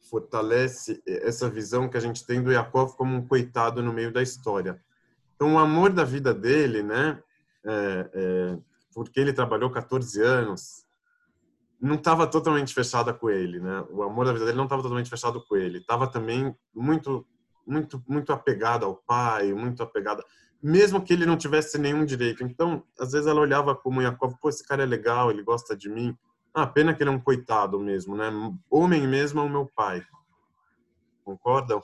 fortalece essa visão que a gente tem do Yaakov como um coitado no meio da história então, o amor da vida dele, né, é, é, porque ele trabalhou 14 anos, não estava totalmente fechada com ele, né? O amor da vida dele não estava totalmente fechado com ele. Estava também muito, muito, muito apegada ao pai, muito apegada, mesmo que ele não tivesse nenhum direito. Então, às vezes ela olhava como Yakov, pô, esse cara é legal, ele gosta de mim. Ah, pena que ele é um coitado mesmo, né? Homem mesmo é o meu pai. Concordam?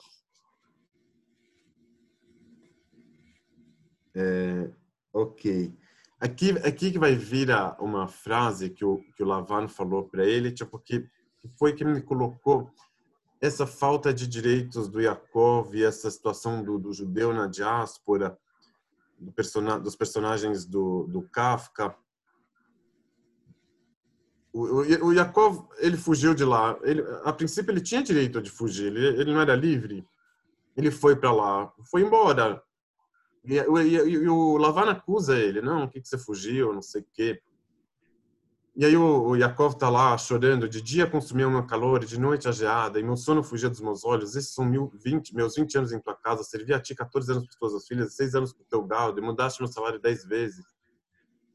É, ok. Aqui, aqui que vai vir a, uma frase que o, que o Lavan falou para ele, tipo, que, que foi que me colocou essa falta de direitos do Yaakov e essa situação do, do judeu na diáspora, do dos personagens do, do Kafka. O, o, o Yaakov, ele fugiu de lá. Ele, a princípio, ele tinha direito de fugir, ele, ele não era livre. Ele foi para lá, foi embora. E, e, e o Lavan acusa ele, não, o que, que você fugiu, não sei o quê. E aí o, o Yakov tá lá chorando, de dia consumia o meu calor, de noite a geada, e meu sono fugia dos meus olhos. Esses são mil, 20, meus 20 anos em tua casa, servi a ti 14 anos por tuas filhas, 6 anos por teu gado, e mudaste meu salário 10 vezes.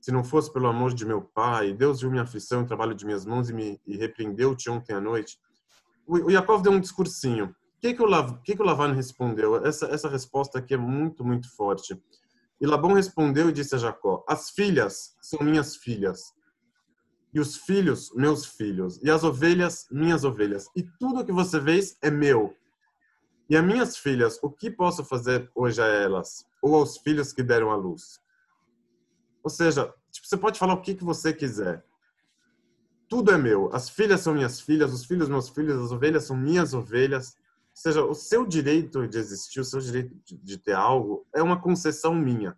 Se não fosse pelo amor de meu pai, Deus viu minha aflição e o trabalho de minhas mãos e me e repreendeu-te ontem à noite. O, o Yakov deu um discursinho que, que, o, Lav, que, que o Lavan respondeu? Essa, essa resposta aqui é muito, muito forte. E Labão respondeu e disse a Jacó: As filhas são minhas filhas, e os filhos, meus filhos, e as ovelhas, minhas ovelhas, e tudo que você vês é meu. E as minhas filhas, o que posso fazer hoje a elas, ou aos filhos que deram à luz? Ou seja, tipo, você pode falar o que, que você quiser. Tudo é meu. As filhas são minhas filhas, os filhos meus filhos, as ovelhas são minhas ovelhas seja, o seu direito de existir, o seu direito de ter algo é uma concessão minha.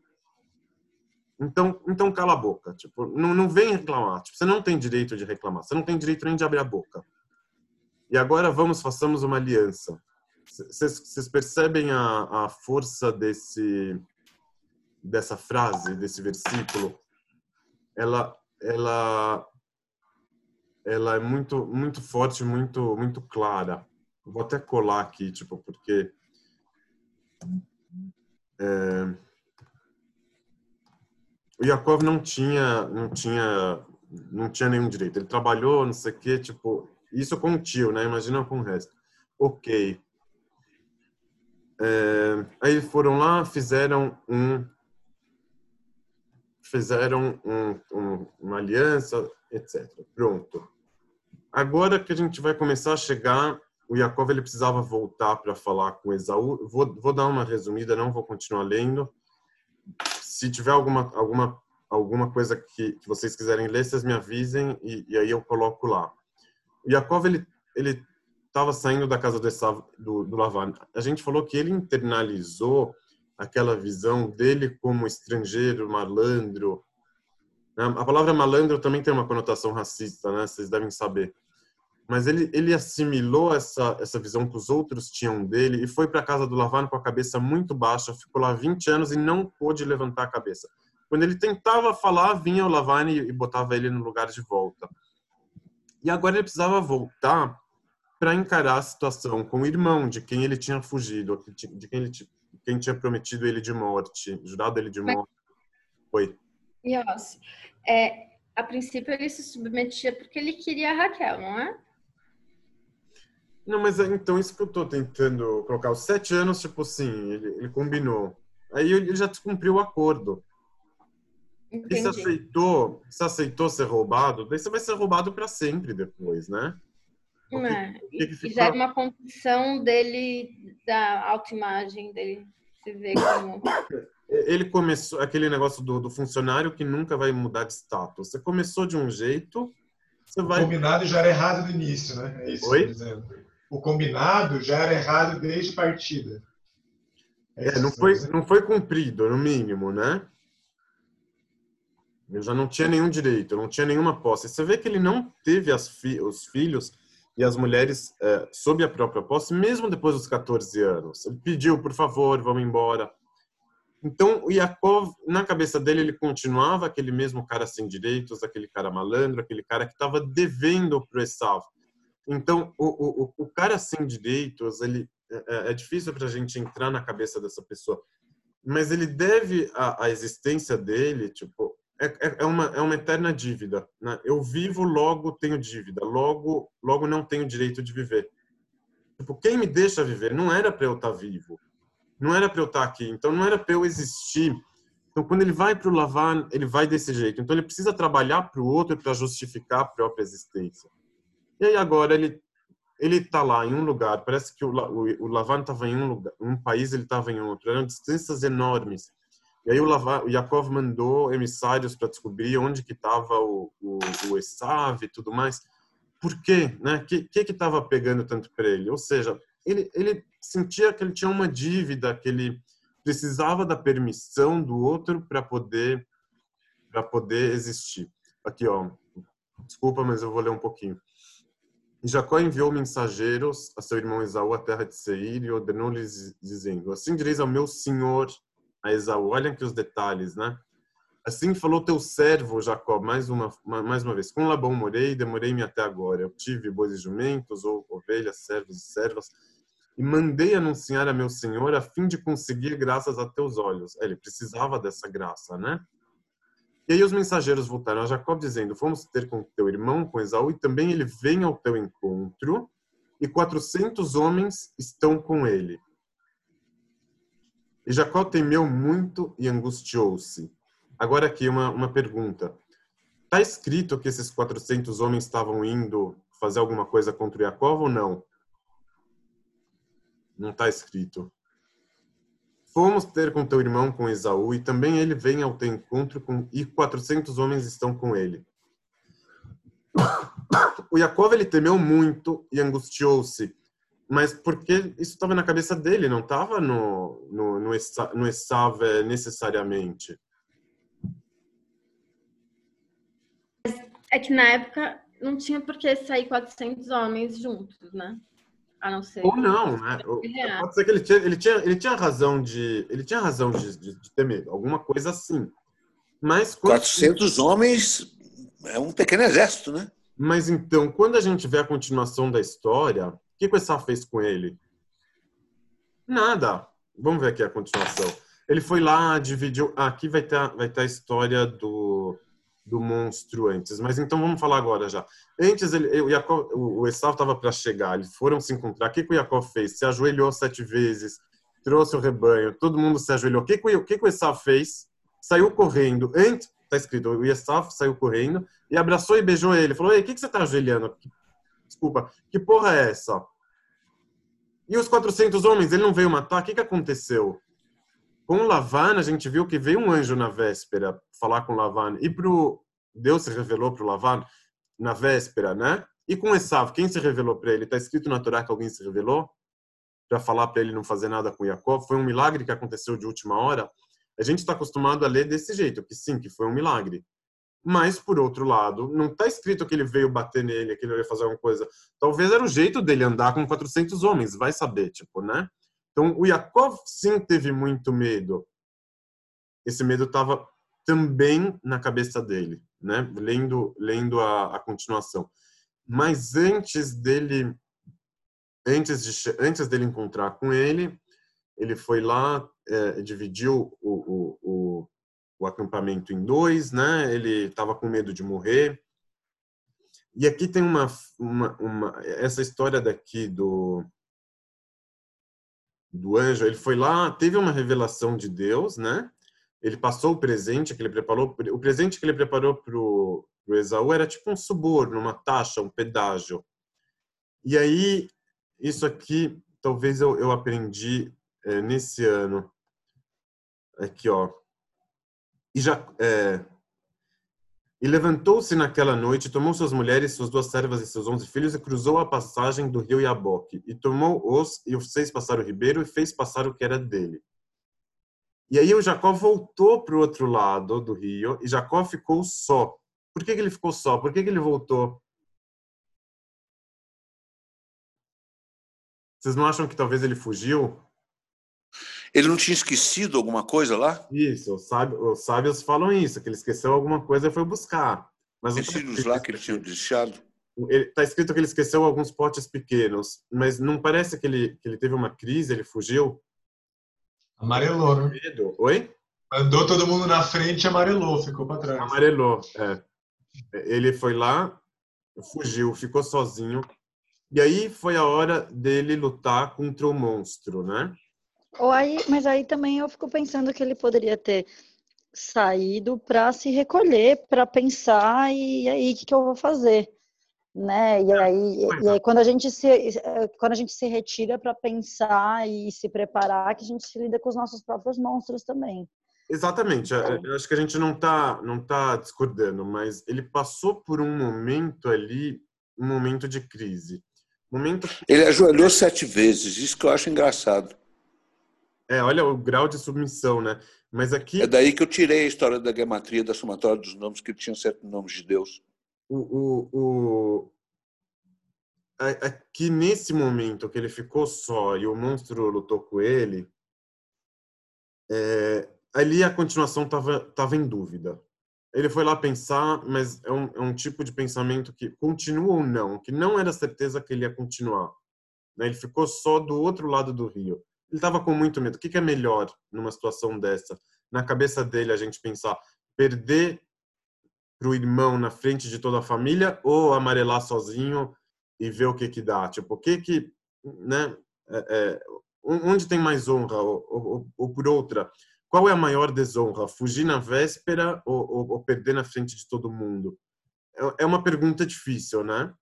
Então, então cala a boca, tipo, não, não vem reclamar. Tipo, você não tem direito de reclamar, você não tem direito nem de abrir a boca. E agora vamos, façamos uma aliança. Vocês percebem a, a força desse dessa frase, desse versículo? Ela ela ela é muito muito forte, muito muito clara. Vou até colar aqui, tipo, porque é, o Yakov não tinha, não tinha, não tinha nenhum direito. Ele trabalhou, não sei o quê, tipo, isso com o tio, né? Imagina com o resto. Ok. É, aí foram lá, fizeram um fizeram um, um, uma aliança, etc. Pronto. Agora que a gente vai começar a chegar, o Yaakov ele precisava voltar para falar com Esaú. Vou, vou dar uma resumida, não vou continuar lendo. Se tiver alguma alguma alguma coisa que, que vocês quiserem ler, vocês me avisem e, e aí eu coloco lá. O Yaakov ele ele estava saindo da casa do, do, do Lavan. A gente falou que ele internalizou aquela visão dele como estrangeiro, malandro. A palavra malandro também tem uma conotação racista, né? Vocês devem saber. Mas ele, ele assimilou essa, essa visão que os outros tinham dele e foi para a casa do Lavan com a cabeça muito baixa, ficou lá 20 anos e não pôde levantar a cabeça. Quando ele tentava falar, vinha o Lavan e botava ele no lugar de volta. E agora ele precisava voltar para encarar a situação com o irmão de quem ele tinha fugido, de quem ele quem tinha prometido ele de morte, jurado ele de morte. Oi. Yossi, é, a princípio ele se submetia porque ele queria a Raquel, não é? Não, mas é, então isso que eu tô tentando colocar. Os sete anos, tipo assim, ele, ele combinou. Aí ele já descumpriu o acordo. Entendi. E se aceitou, se aceitou ser roubado, daí você vai ser roubado para sempre depois, né? É. Que, que fizeram uma condição dele, da autoimagem dele, se ver como. Ele começou aquele negócio do, do, funcionário que nunca vai mudar de status. Você começou de um jeito, você vai. O combinado já era errado no início, né? É isso Oi? que dizendo. O combinado já era errado desde partida. É, é não, foi, não foi cumprido, no mínimo, né? Eu já não tinha nenhum direito, não tinha nenhuma posse. Você vê que ele não teve fi os filhos e as mulheres é, sob a própria posse, mesmo depois dos 14 anos. Ele pediu, por favor, vamos embora. Então, o Yakov, na cabeça dele, ele continuava aquele mesmo cara sem direitos, aquele cara malandro, aquele cara que estava devendo para o Esav. Então, o, o, o cara sem direitos, ele é, é, é difícil para a gente entrar na cabeça dessa pessoa, mas ele deve a, a existência dele, tipo, é, é, é, uma, é uma eterna dívida. Né? Eu vivo, logo tenho dívida, logo, logo não tenho direito de viver. Tipo, quem me deixa viver? Não era para eu estar tá vivo, não era para eu estar tá aqui, então não era para eu existir. Então, quando ele vai para o Lavan, ele vai desse jeito. Então, ele precisa trabalhar para o outro para justificar a própria existência. E aí, agora, ele ele está lá em um lugar, parece que o, o, o Lavan estava em um lugar, um país, ele estava em outro. Eram distâncias enormes. E aí o, Lava, o Yakov mandou emissários para descobrir onde que estava o, o, o Esav e tudo mais. Por quê? Né? O que que estava pegando tanto para ele? Ou seja, ele, ele sentia que ele tinha uma dívida, que ele precisava da permissão do outro para poder para poder existir. Aqui, ó. Desculpa, mas eu vou ler um pouquinho. E Jacó enviou mensageiros a seu irmão Esaú à terra de Seir e ordenou-lhes dizendo: Assim direis ao meu senhor a Esaú. Olha aqui os detalhes, né? Assim falou teu servo Jacó, mais uma, mais uma vez. Com Labão morei, demorei-me até agora. Eu tive bois e jumentos, ou ovelhas, servos e servas, e mandei anunciar a meu senhor a fim de conseguir graças a teus olhos. Ele precisava dessa graça, né? E aí os mensageiros voltaram a Jacó dizendo: Fomos ter com teu irmão, com Esaú, e também ele vem ao teu encontro, e quatrocentos homens estão com ele. E Jacó temeu muito e angustiou-se. Agora aqui uma, uma pergunta. Está escrito que esses 400 homens estavam indo fazer alguma coisa contra Jacó ou não? Não está escrito. Fomos ter com teu irmão, com Esaú, e também ele vem ao teu encontro com, e 400 homens estão com ele. O Jacob ele temeu muito e angustiou-se mas porque isso estava na cabeça dele, não estava no, no, no, no Esav necessariamente. É que na época não tinha por que sair 400 homens juntos, né? A não ser. Ou não, né? Pode ser que ele tinha, ele tinha, ele tinha razão de. Ele tinha razão de, de, de ter medo, alguma coisa assim. Mas. 400 homens é um pequeno exército, né? Mas então, quando a gente vê a continuação da história, que, que o Esau fez com ele? Nada. Vamos ver aqui a continuação. Ele foi lá, dividiu. Ah, aqui vai ter, vai ter a história do, do monstro antes. Mas então vamos falar agora já. Antes, ele, o, Jacob, o Esau estava para chegar, eles foram se encontrar. O que, que o Jacob fez? Se ajoelhou sete vezes, trouxe o rebanho, todo mundo se ajoelhou. O que, que, o, que, que o Esav fez? Saiu correndo. Antes, tá escrito, o Esav saiu correndo e abraçou e beijou ele. Falou, ei, o que, que você tá ajoelhando? Desculpa, que porra é essa? E os 400 homens, ele não veio matar? O que, que aconteceu? Com Lavan, a gente viu que veio um anjo na véspera falar com Lavan. E pro Deus se revelou para o Lavan na véspera, né? E com Esav, quem se revelou para ele? Está escrito na Torá que alguém se revelou para falar para ele não fazer nada com Jacob? Foi um milagre que aconteceu de última hora? A gente está acostumado a ler desse jeito, que sim, que foi um milagre. Mas, por outro lado, não está escrito que ele veio bater nele, que ele ia fazer alguma coisa. Talvez era o jeito dele andar com 400 homens, vai saber, tipo, né? Então, o Yaakov sim teve muito medo. Esse medo estava também na cabeça dele, né? Lendo, lendo a, a continuação. Mas antes dele, antes de antes dele encontrar com ele, ele foi lá, é, dividiu o, o, o, o, acampamento em dois, né? Ele estava com medo de morrer. E aqui tem uma, uma, uma essa história daqui do do anjo. Ele foi lá, teve uma revelação de Deus, né? Ele passou o presente que ele preparou. O presente que ele preparou para o Esaú era tipo um suborno, uma taxa, um pedágio. E aí, isso aqui, talvez eu, eu aprendi é, nesse ano. Aqui, ó. E já. É, e levantou-se naquela noite, tomou suas mulheres, suas duas servas e seus onze filhos, e cruzou a passagem do rio Iaboque. E tomou-os, e os fez passar o ribeiro, e fez passar o que era dele. E aí o Jacó voltou para o outro lado do rio, e Jacó ficou só. Por que, que ele ficou só? Por que, que ele voltou? Vocês não acham que talvez ele fugiu? Ele não tinha esquecido alguma coisa lá? Isso, os sábios, os sábios falam isso, que ele esqueceu alguma coisa e foi buscar. Mas Os filhos lá que ele tinha deixado? Está escrito que ele esqueceu alguns potes pequenos, mas não parece que ele, que ele teve uma crise, ele fugiu? Amarelou, né? Oi? Andou todo mundo na frente e amarelou, ficou para trás. Amarelou, é. Ele foi lá, fugiu, ficou sozinho. E aí foi a hora dele lutar contra o monstro, né? Ou aí, mas aí também eu fico pensando que ele poderia ter saído para se recolher, para pensar e aí o que, que, eu vou fazer, né? E aí, e aí quando a gente se quando a gente se retira para pensar e se preparar, que a gente se lida com os nossos próprios monstros também. Exatamente. É, eu acho que a gente não está não tá discordando, mas ele passou por um momento ali, um momento de crise. Momento... Ele ajoelhou sete vezes, isso que eu acho engraçado. É, olha o grau de submissão, né? Mas aqui. É daí que eu tirei a história da gematria, da somatória dos nomes, que tinham certos nomes de Deus. O, o, o... Aqui nesse momento que ele ficou só e o monstro lutou com ele, é... ali a continuação estava tava em dúvida. Ele foi lá pensar, mas é um, é um tipo de pensamento que continua ou não, que não era certeza que ele ia continuar. Né? Ele ficou só do outro lado do rio ele estava com muito medo. O que, é melhor numa situação dessa? Na cabeça dele, a gente pensar perder para o irmão na frente de toda a família ou amarelar sozinho e ver o que que dá? Tipo, o que que, né? É, é, onde tem mais honra ou, ou, ou, por outra? Qual é a maior desonra? Fugir na véspera ou, ou perder na frente de todo mundo? É, é uma pergunta difícil, né?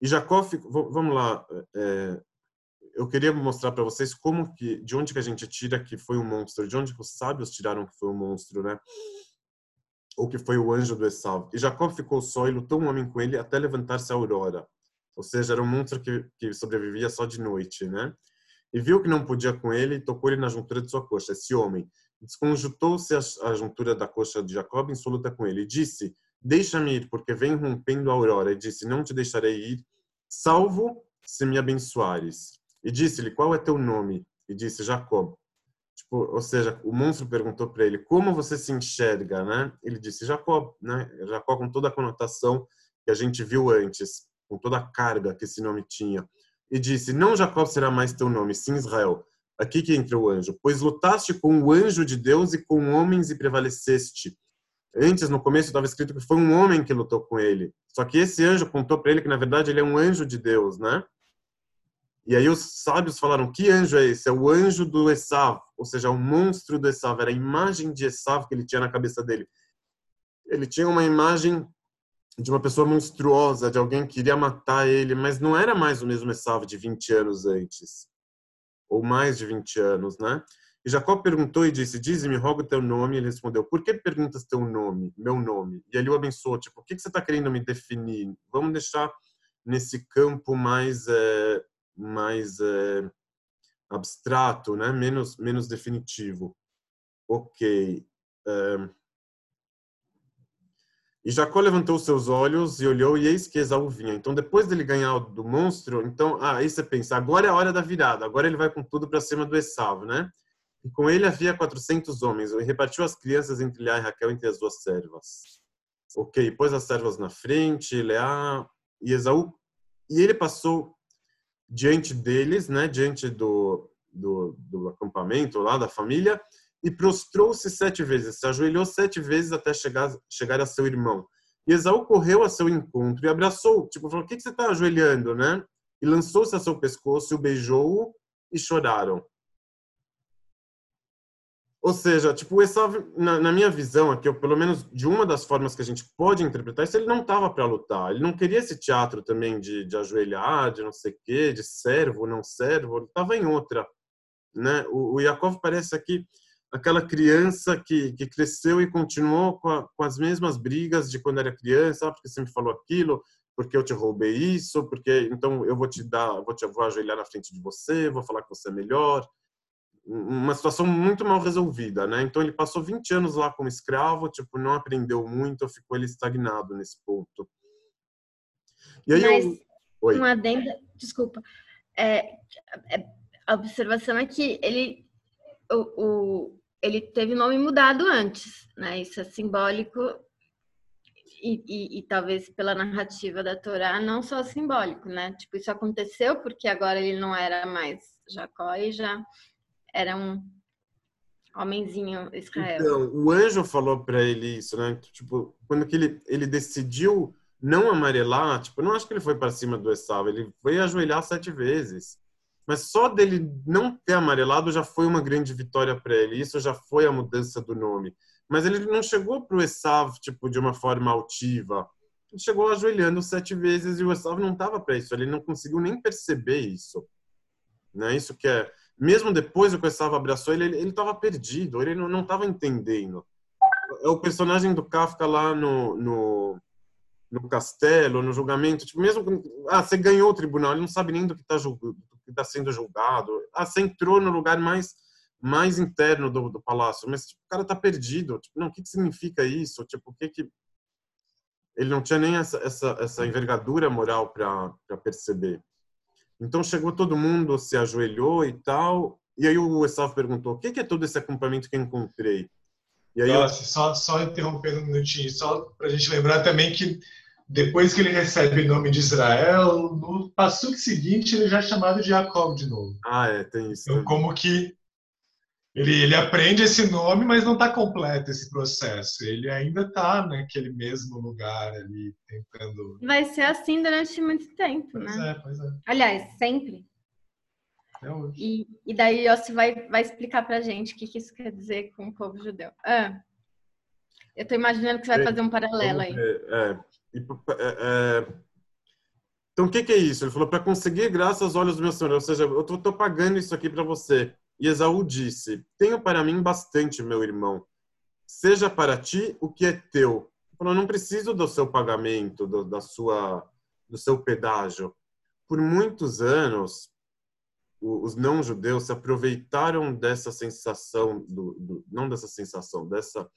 E Jacó, vamos lá, é, eu queria mostrar para vocês como que, de onde que a gente tira que foi um monstro, de onde que os sábios tiraram que foi um monstro, né? Ou que foi o anjo do Esaú. E Jacó ficou só e lutou um homem com ele até levantar-se a aurora. Ou seja, era um monstro que, que sobrevivia só de noite, né? E viu que não podia com ele e tocou-lhe na juntura de sua coxa, esse homem. Desconjuntou-se a juntura da coxa de Jacó em sua luta com ele. E disse, deixa-me ir, porque vem rompendo a aurora. E disse, não te deixarei ir, salvo se me abençoares. E disse-lhe: Qual é teu nome? E disse: Jacó. Tipo, ou seja, o monstro perguntou para ele: Como você se enxerga, né? Ele disse: Jacó, né? Jacó com toda a conotação que a gente viu antes, com toda a carga que esse nome tinha. E disse: Não Jacó será mais teu nome, sim Israel. Aqui que entra o anjo. Pois lutaste com o anjo de Deus e com homens e prevaleceste. Antes, no começo, estava escrito que foi um homem que lutou com ele. Só que esse anjo contou para ele que, na verdade, ele é um anjo de Deus, né? E aí os sábios falaram: que anjo é esse? É o anjo do Esav, ou seja, o monstro do Esav. Era a imagem de Esav que ele tinha na cabeça dele. Ele tinha uma imagem de uma pessoa monstruosa, de alguém que queria matar ele, mas não era mais o mesmo Esav de 20 anos antes, ou mais de 20 anos, né? E Jacó perguntou e disse: Dize-me, rogo teu nome. Ele respondeu: Por que perguntas teu nome, meu nome? E ele o abençoou: Tipo, o que, que você está querendo me definir? Vamos deixar nesse campo mais é, mais é, abstrato, né? Menos menos definitivo. Ok. É... E Jacó levantou seus olhos e olhou, e eis que Esaú vinha. Então, depois dele ganhar do monstro, então, ah, aí você pensa, agora é a hora da virada, agora ele vai com tudo para cima do Esaú, né? E com ele havia 400 homens, e repartiu as crianças entre Leá e Raquel entre as duas servas. Ok, pôs as servas na frente, Leá e Esaú, e ele passou diante deles, né, diante do, do, do acampamento lá da família, e prostrou-se sete vezes, se ajoelhou sete vezes até chegar, chegar a seu irmão. E Esaú correu a seu encontro e abraçou, tipo, falou, o que, que você está ajoelhando, né? E lançou-se a seu pescoço, o beijou e choraram. Ou seja, tipo, Esaú, na, na minha visão aqui, pelo menos de uma das formas que a gente pode interpretar isso, ele não estava para lutar. Ele não queria esse teatro também de, de ajoelhar, de não sei o quê, de servo, não servo. Ele estava em outra. Né? O, o Yakov parece aqui aquela criança que, que cresceu e continuou com, a, com, as mesmas brigas de quando era criança, ah, porque você me falou aquilo, porque eu te roubei isso, porque então eu vou te dar, vou te vou ajoelhar na frente de você, vou falar que você é melhor. Uma situação muito mal resolvida, né? Então ele passou 20 anos lá como escravo, tipo, não aprendeu muito, ficou ele estagnado nesse ponto. E aí Mas, eu... Oi. uma adenda, desculpa. É, é, a observação é que ele o, o, ele teve nome mudado antes, né? Isso é simbólico e, e, e, talvez pela narrativa da Torá não só simbólico, né? Tipo, isso aconteceu porque agora ele não era mais Jacó e já era um homenzinho Israel. Então, o anjo falou para ele isso, né? Tipo, quando que ele, ele decidiu não amarelar, tipo, não acho que ele foi para cima do Esaú, ele foi ajoelhar sete vezes. Mas só dele não ter amarelado já foi uma grande vitória para ele. Isso já foi a mudança do nome. Mas ele não chegou para o Esav tipo de uma forma altiva. Ele chegou ajoelhando sete vezes e o Esav não estava para isso. Ele não conseguiu nem perceber isso. Né? Isso que é mesmo depois que o Esav abraçou ele, ele estava perdido. Ele não estava entendendo. É o personagem do Kafka lá no, no no castelo, no julgamento, tipo, mesmo ah, você ganhou o tribunal, ele não sabe nem do que está está sendo julgado. Ah, você entrou no lugar mais mais interno do, do palácio, mas tipo, o cara está perdido. Tipo, não, o que, que significa isso? Tipo, o que que ele não tinha nem essa essa, essa envergadura moral para perceber. Então chegou todo mundo, se ajoelhou e tal. E aí o Esav perguntou: "O que, que é todo esse acampamento que eu encontrei?" E aí Nossa, eu... só só interrompendo um minutinho, só para a gente lembrar também que depois que ele recebe o nome de Israel, no passo seguinte ele já é chamado de Jacob de novo. Ah, é, tem isso. Então, como que ele, ele aprende esse nome, mas não está completo esse processo. Ele ainda está naquele mesmo lugar ali, tentando. Vai ser assim durante muito tempo, né? Pois é, pois é. Aliás, sempre. E, e daí Yossi vai, vai explicar pra gente o que, que isso quer dizer com o povo judeu. Ah, eu estou imaginando que você vai fazer um paralelo aí. É, é, é, então, o que, que, é isso? Ele falou, para conseguir graças aos olhos do meu Senhor, ou seja, eu estou pagando isso aqui para você. E Esaú disse, tenho para mim bastante, meu irmão. Seja para ti o que é teu. Ele falou, não preciso do seu pagamento, do, da sua, do seu pedágio. Por muitos anos, os não-judeus se aproveitaram dessa sensação, do, do, não dessa sensação, dessa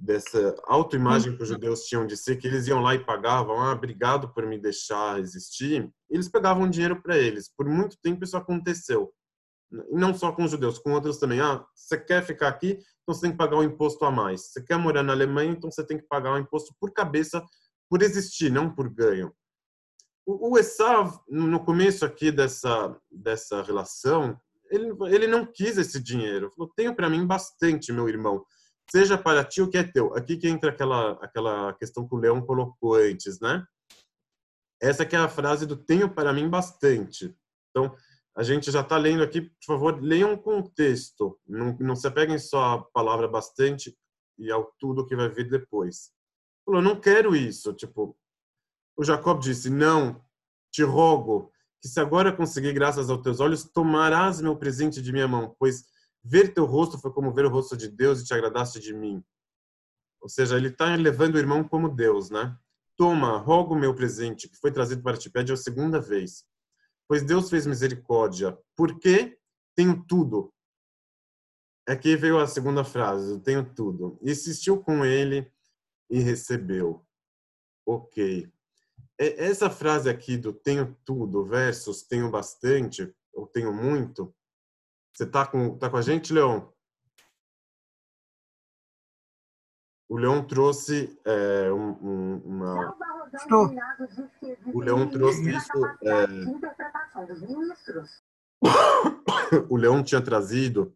dessa autoimagem que os judeus tinham de si, que eles iam lá e pagavam, ah, obrigado por me deixar existir, eles pegavam dinheiro para eles. Por muito tempo isso aconteceu. Não só com judeus, com outros também. Ah, você quer ficar aqui, então você tem que pagar um imposto a mais. Você quer morar na Alemanha, então você tem que pagar um imposto por cabeça, por existir, não por ganho. O, o Esav, no começo aqui dessa, dessa relação, ele, ele não quis esse dinheiro. Falou, tenho para mim bastante, meu irmão seja para ti o que é teu. Aqui que entra aquela, aquela questão que o Leão colocou antes, né? Essa que é a frase do tenho para mim bastante. Então, a gente já está lendo aqui, por favor, leiam um contexto. Não, não se apeguem só à palavra bastante e ao tudo que vai vir depois. Falou, não quero isso. Tipo, o Jacob disse, não, te rogo que se agora conseguir graças aos teus olhos, tomarás meu presente de minha mão, pois ver teu rosto foi como ver o rosto de Deus e te agradaste de mim. Ou seja, ele está levando o irmão como Deus, né? Toma, rogo meu presente, que foi trazido para ti, pede a segunda vez. Pois Deus fez misericórdia, porque tenho tudo. Aqui veio a segunda frase, eu tenho tudo. Insistiu com ele e recebeu. Ok. Essa frase aqui do tenho tudo versus tenho bastante, ou tenho muito, você tá com, tá com a gente, Leon? O Leão trouxe é, um, um, uma. Estou. O Leão trouxe isso. É... (coughs) o Leão tinha trazido.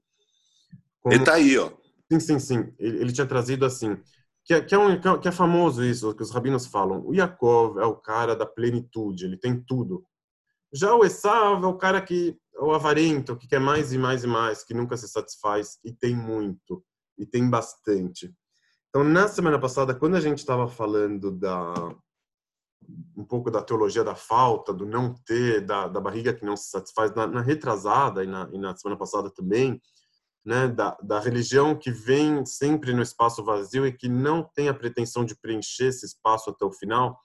Como... Ele tá aí, ó. Sim, sim, sim. Ele, ele tinha trazido assim. Que é, que, é um, que é famoso isso, que os rabinos falam. O Yaakov é o cara da plenitude, ele tem tudo. Já o Esav é o cara que é o avarento, que quer mais e mais e mais, que nunca se satisfaz e tem muito, e tem bastante. Então, na semana passada, quando a gente estava falando da um pouco da teologia da falta, do não ter, da, da barriga que não se satisfaz, na, na retrasada e na, e na, semana passada também, né, da, da religião que vem sempre no espaço vazio e que não tem a pretensão de preencher esse espaço até o final.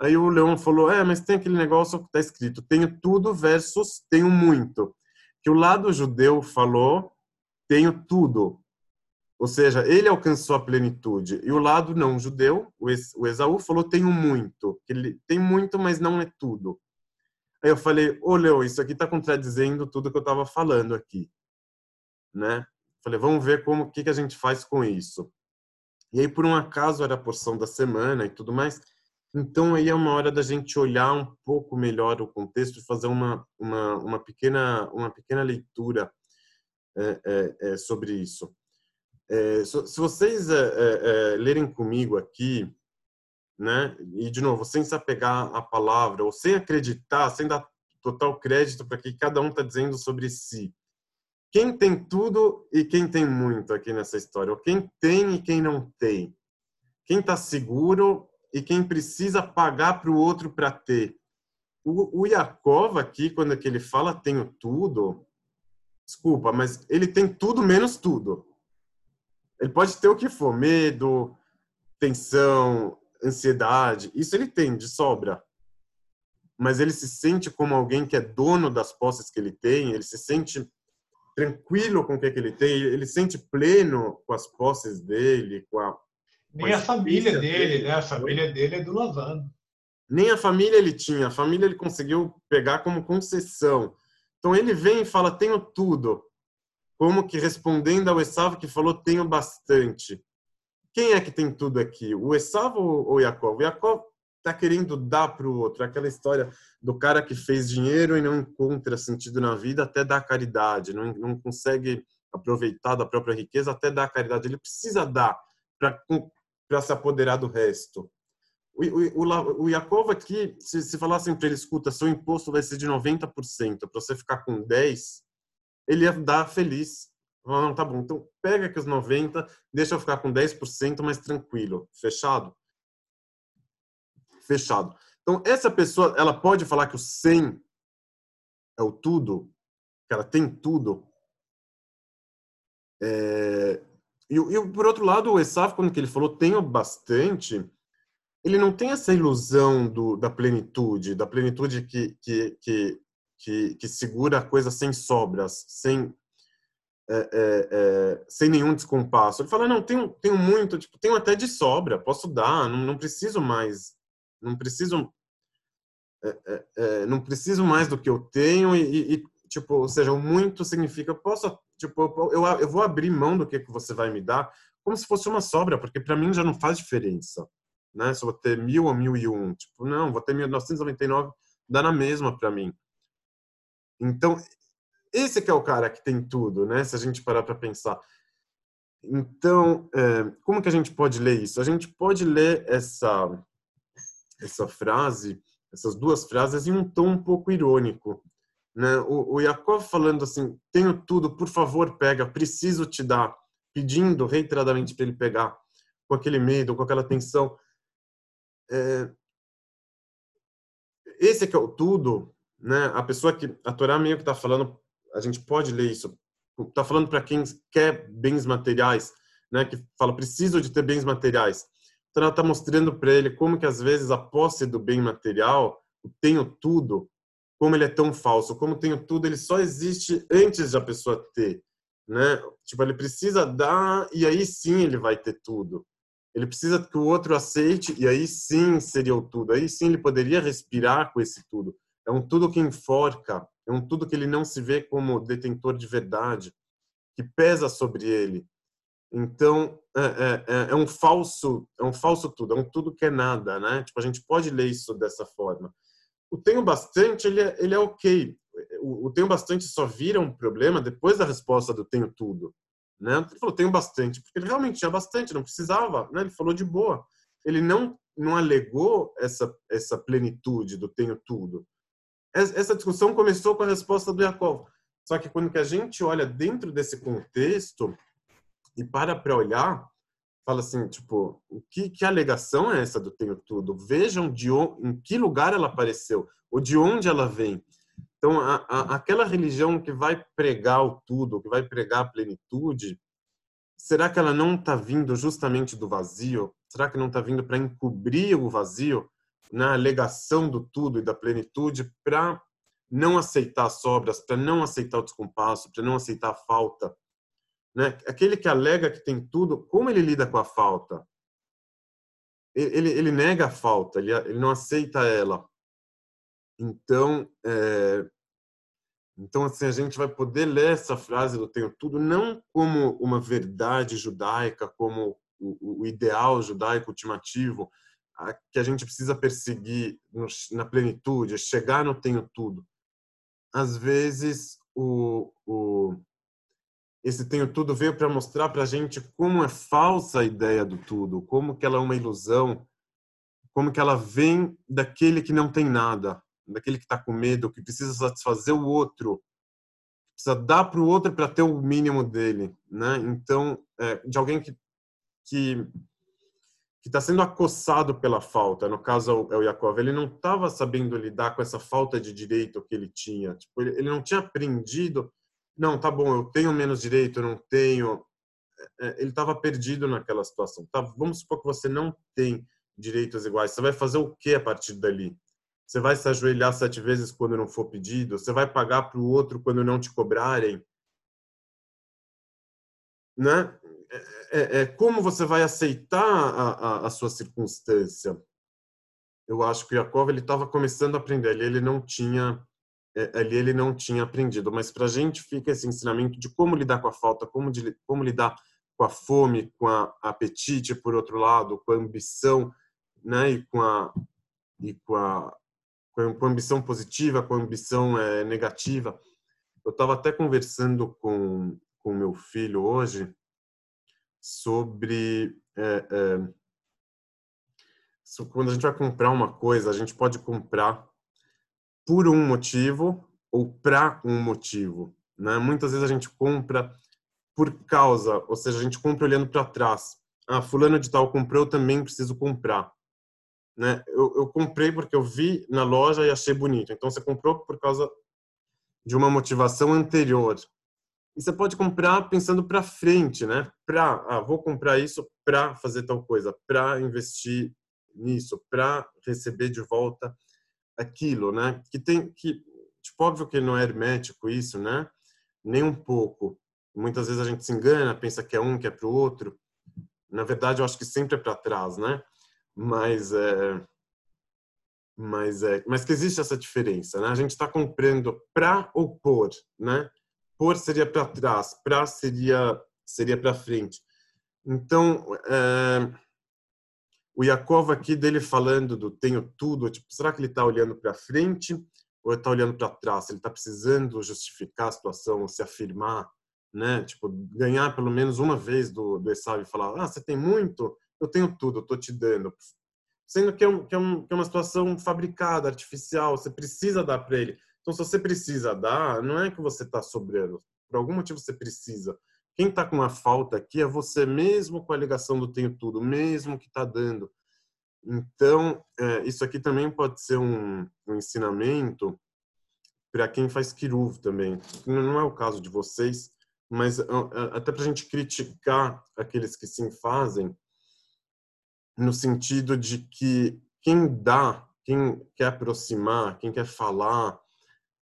Aí o Leão falou: é, mas tem aquele negócio que está escrito: tenho tudo versus tenho muito. Que o lado judeu falou: tenho tudo, ou seja, ele alcançou a plenitude. E o lado não judeu, o Esaú, falou: tenho muito. Ele tem muito, mas não é tudo. Aí eu falei: Ô, Leo, isso aqui está contradizendo tudo que eu estava falando aqui. Né? Falei: vamos ver como que, que a gente faz com isso. E aí, por um acaso, era a porção da semana e tudo mais. Então, aí é uma hora da gente olhar um pouco melhor o contexto e fazer uma, uma, uma, pequena, uma pequena leitura é, é, é, sobre isso. É, se vocês é, é, lerem comigo aqui, né, e de novo, sem se apegar à palavra, ou sem acreditar, sem dar total crédito para que cada um está dizendo sobre si. Quem tem tudo e quem tem muito aqui nessa história? Ou quem tem e quem não tem? Quem está seguro e quem precisa pagar para o outro para ter? O, o Yakov aqui, quando é que ele fala tenho tudo, desculpa, mas ele tem tudo menos tudo. Ele pode ter o que for, medo, tensão, ansiedade, isso ele tem de sobra. Mas ele se sente como alguém que é dono das posses que ele tem, ele se sente tranquilo com o que, é que ele tem, ele se sente pleno com as posses dele, com a. Nem a, a família dele, dele, né? A família dele é do lavando. Nem a família ele tinha, a família ele conseguiu pegar como concessão. Então ele vem e fala: tenho tudo como que respondendo ao Esav que falou tenho bastante. Quem é que tem tudo aqui? O Esav ou Yaakov? O Yaakov está querendo dar para o outro. Aquela história do cara que fez dinheiro e não encontra sentido na vida até dar caridade, não, não consegue aproveitar da própria riqueza até dar caridade. Ele precisa dar para se apoderar do resto. O, o, o, o aqui, se, se falassem para ele, escuta, seu imposto vai ser de 90%, para você ficar com 10%, ele ia dar feliz. Não, tá bom, então pega aqui os 90, deixa eu ficar com 10% mais tranquilo. Fechado? Fechado. Então, essa pessoa, ela pode falar que o 100 é o tudo, que ela tem tudo. É... E, e, por outro lado, o Esaf, quando ele falou tenho bastante, ele não tem essa ilusão do, da plenitude, da plenitude que, que, que que, que segura a coisa sem sobras, sem é, é, é, sem nenhum descompasso. Ele fala, não, tenho, tenho muito, tipo, tenho até de sobra, posso dar, não, não preciso mais, não preciso, é, é, é, não preciso mais do que eu tenho e, e, tipo, ou seja, o muito significa, posso, tipo, eu, eu vou abrir mão do que, que você vai me dar, como se fosse uma sobra, porque para mim já não faz diferença, né? Se eu vou ter mil ou mil e um, tipo, não, vou ter 1999, dá na mesma para mim. Então, esse que é o cara que tem tudo, né? Se a gente parar para pensar. Então, é, como que a gente pode ler isso? A gente pode ler essa essa frase, essas duas frases em um tom um pouco irônico. Né? O, o Yaakov falando assim, tenho tudo, por favor, pega, preciso te dar, pedindo reiteradamente para ele pegar, com aquele medo, com aquela tensão. É... Esse é que é o tudo, né? A pessoa que a Torá meio que está falando, a gente pode ler isso, está falando para quem quer bens materiais, né? Que fala preciso de ter bens materiais. Então ela está mostrando para ele como que às vezes a posse do bem material, o tenho tudo, como ele é tão falso, como tenho tudo, ele só existe antes de a pessoa ter, né? Tipo, ele precisa dar e aí sim ele vai ter tudo. Ele precisa que o outro aceite e aí sim seria o tudo. Aí sim ele poderia respirar com esse tudo. É um tudo que enforca, é um tudo que ele não se vê como detentor de verdade, que pesa sobre ele. Então é, é, é, é um falso, é um falso tudo, é um tudo que é nada, né? Tipo a gente pode ler isso dessa forma. O tenho bastante, ele é, ele é ok. O, o tenho bastante só vira um problema depois da resposta do tenho tudo. Né? Ele falou, tenho bastante, porque ele realmente tinha bastante, não precisava. Né? Ele falou de boa. Ele não, não alegou essa, essa plenitude do tenho tudo. Essa discussão começou com a resposta do Jacob. Só que quando que a gente olha dentro desse contexto e para para olhar, fala assim, tipo, que, que alegação é essa do tenho tudo? Vejam de onde, em que lugar ela apareceu, ou de onde ela vem. Então, a, a, aquela religião que vai pregar o tudo, que vai pregar a plenitude, será que ela não está vindo justamente do vazio? Será que não está vindo para encobrir o vazio na alegação do tudo e da plenitude para não aceitar as sobras, para não aceitar o descompasso, para não aceitar a falta? Né? Aquele que alega que tem tudo, como ele lida com a falta? Ele, ele nega a falta, ele, ele não aceita ela. Então, é, então assim a gente vai poder ler essa frase do tenho tudo não como uma verdade judaica, como o, o ideal judaico ultimativo que a gente precisa perseguir no, na plenitude, chegar no tenho tudo. Às vezes o, o esse tenho tudo veio para mostrar para a gente como é falsa a ideia do tudo, como que ela é uma ilusão, como que ela vem daquele que não tem nada, daquele que está com medo, que precisa satisfazer o outro, precisa dar para o outro para ter o mínimo dele, né? Então, é, de alguém que que que está sendo acossado pela falta. No caso é o Yakov, ele não estava sabendo lidar com essa falta de direito que ele tinha. Tipo, ele, ele não tinha aprendido não, tá bom, eu tenho menos direito, eu não tenho. É, é, ele estava perdido naquela situação. Tá, vamos supor que você não tem direitos iguais. Você vai fazer o que a partir dali? Você vai se ajoelhar sete vezes quando não for pedido? Você vai pagar para o outro quando não te cobrarem? Né? É, é, é, como você vai aceitar a, a, a, sua circunstância? Eu acho que o Jacob ele estava começando a aprender. Ele, ele não tinha é, ali ele não tinha aprendido. Mas para a gente fica esse ensinamento de como lidar com a falta, como, de, como lidar com a fome, com a apetite, por outro lado, com a ambição, né, e com a e com a, com a ambição positiva, com a ambição é, negativa. Eu estava até conversando com com meu filho hoje sobre é, é, quando a gente vai comprar uma coisa, a gente pode comprar por um motivo ou para um motivo. Né? Muitas vezes a gente compra por causa, ou seja, a gente compra olhando para trás. Ah, fulano de tal comprou, eu também preciso comprar. Né? Eu, eu comprei porque eu vi na loja e achei bonito. Então você comprou por causa de uma motivação anterior. E você pode comprar pensando para frente, né? Para, ah, vou comprar isso para fazer tal coisa, para investir nisso, para receber de volta aquilo, né? Que tem que tipo óbvio que não é hermético isso, né? Nem um pouco. Muitas vezes a gente se engana, pensa que é um, que é para o outro. Na verdade, eu acho que sempre é para trás, né? Mas é, mas é, mas que existe essa diferença, né? A gente está comprando para ou por, né? Por seria para trás, para seria seria para frente. Então, é, o Yakov aqui dele falando do tenho tudo, tipo, será que ele está olhando para frente ou está olhando para trás? Ele está precisando justificar a situação, se afirmar, né? Tipo, ganhar pelo menos uma vez do, do Esav e falar, ah, você tem muito? Eu tenho tudo, eu estou te dando. Sendo que é, um, que, é um, que é uma situação fabricada, artificial, você precisa dar para ele. Então, se você precisa dar, não é que você está sobrando. Por algum motivo você precisa. Quem está com uma falta aqui é você mesmo com a ligação do tenho tudo, mesmo que está dando. Então, é, isso aqui também pode ser um, um ensinamento para quem faz kiruv também. Não é o caso de vocês, mas até para a gente criticar aqueles que sim fazem, no sentido de que quem dá, quem quer aproximar, quem quer falar,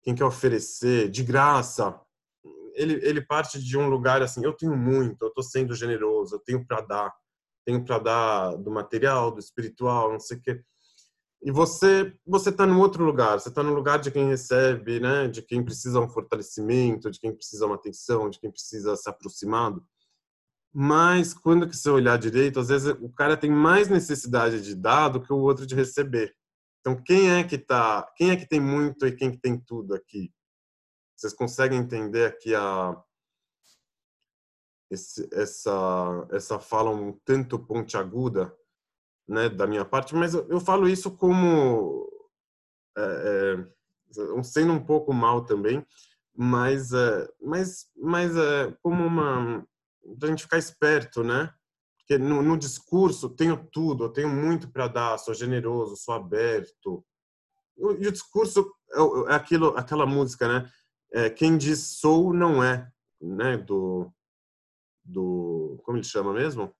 quem quer oferecer de graça, ele, ele parte de um lugar assim, eu tenho muito, eu estou sendo generoso, eu tenho para dar, tenho para dar do material, do espiritual, não sei o quê. E você você está num outro lugar, você está no lugar de quem recebe, né, de quem precisa um fortalecimento, de quem precisa uma atenção, de quem precisa se aproximado. Mas quando que você olhar direito, às vezes o cara tem mais necessidade de dar do que o outro de receber. Então quem é que tá, quem é que tem muito e quem que tem tudo aqui? Vocês conseguem entender aqui a esse, essa essa fala um tanto pontiaguda, né, da minha parte, mas eu, eu falo isso como é, é, sendo um pouco mal também, mas é, mas mas é, como uma a gente ficar esperto, né? Porque no, no discurso tenho tudo, eu tenho muito para dar, sou generoso, sou aberto. E o discurso é, é aquilo, aquela música, né? É, quem diz sou não é, né? Do, do como ele chama mesmo?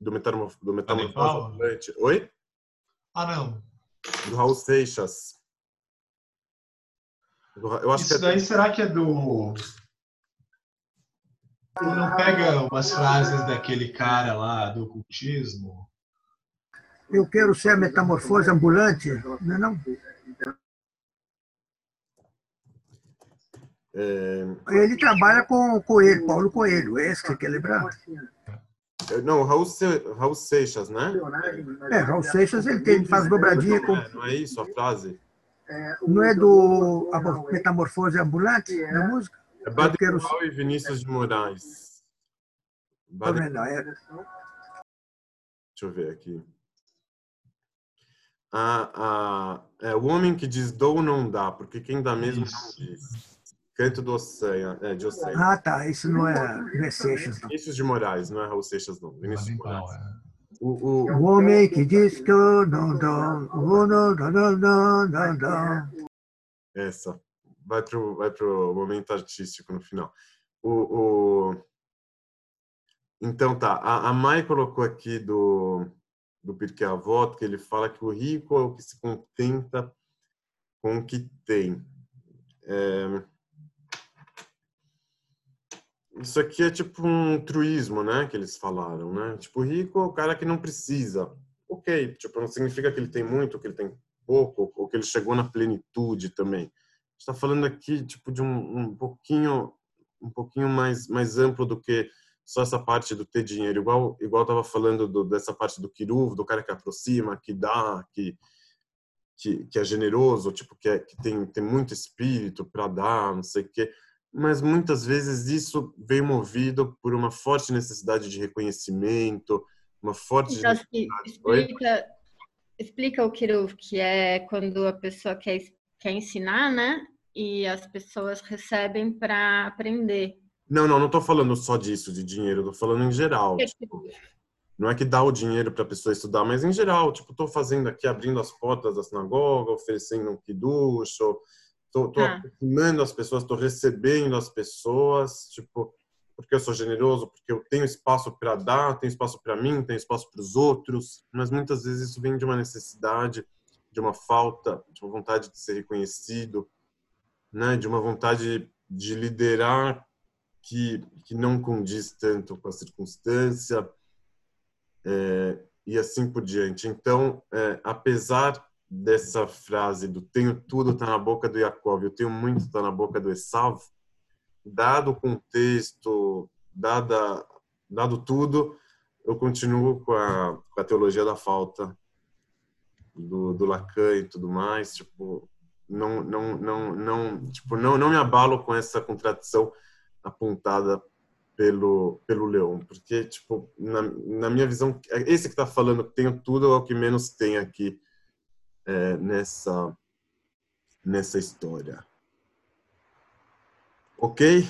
Do metamorfose do metamorfose Oi? Ah, não. Do Raul Seixas. Eu acho Isso que é... daí será que é do ele não pega umas frases daquele cara lá do ocultismo? Eu quero ser a metamorfose ambulante, não é não? É... Ele trabalha com o Coelho, Paulo Coelho, é esse que você quer lembrar? É, não, Raul, Se... Raul Seixas, né? É, Raul Seixas, ele, tem, ele faz dobradinha com... É, não é isso a frase? Não é do a Metamorfose Ambulante, na música? É Bade quero... e Vinícius de Moraes. Bade... É. Deixa eu ver aqui. Ah, ah, é, o homem que diz dou não dá, porque quem dá mesmo não diz. Canto do Oceano, é, de Oceano. Ah, tá. Isso não é, não é Seixas, não. Vinícius de Moraes, não é Raul Seixas, não. Vinícius de Moraes. É. O, o... o homem que diz que eu não dou, não, não, não, não, não, não. Essa vai pro, vai pro momento artístico no final. O, o... Então tá, a, a Mai colocou aqui do, do Pirkei Avot que ele fala que o rico é o que se contenta com o que tem. É... Isso aqui é tipo um truísmo, né, que eles falaram, né? Tipo, rico é o cara que não precisa. Ok, tipo, não significa que ele tem muito, que ele tem pouco, ou que ele chegou na plenitude também está falando aqui tipo de um, um pouquinho um pouquinho mais mais amplo do que só essa parte do ter dinheiro. Igual igual estava falando do, dessa parte do kiruv do cara que aproxima que dá que que, que é generoso tipo que, é, que tem tem muito espírito para dar não sei o quê. Mas muitas vezes isso vem movido por uma forte necessidade de reconhecimento uma forte então, explica, explica o kiruv que é quando a pessoa quer quer ensinar, né? E as pessoas recebem para aprender. Não, não, não estou falando só disso, de dinheiro, estou falando em geral. Tipo, não é que dá o dinheiro para a pessoa estudar, mas em geral, tipo, estou fazendo aqui, abrindo as portas da sinagoga, oferecendo um kiddush, estou ah. aproximando as pessoas, estou recebendo as pessoas, tipo, porque eu sou generoso, porque eu tenho espaço para dar, tenho espaço para mim, tenho espaço para os outros, mas muitas vezes isso vem de uma necessidade de uma falta, de uma vontade de ser reconhecido, né, de uma vontade de liderar que, que não condiz tanto com a circunstância é, e assim por diante. Então, é, apesar dessa frase do tenho tudo está na boca do Jacob, eu tenho muito está na boca do Esav, dado o contexto, dada, dado tudo, eu continuo com a, com a teologia da falta do, do Lacan e tudo mais, tipo, não, não, não, não, tipo, não, não me abalo com essa contradição apontada pelo pelo Leão, porque tipo na, na minha visão esse que está falando que tenho tudo é o que menos tem aqui é, nessa nessa história. Ok?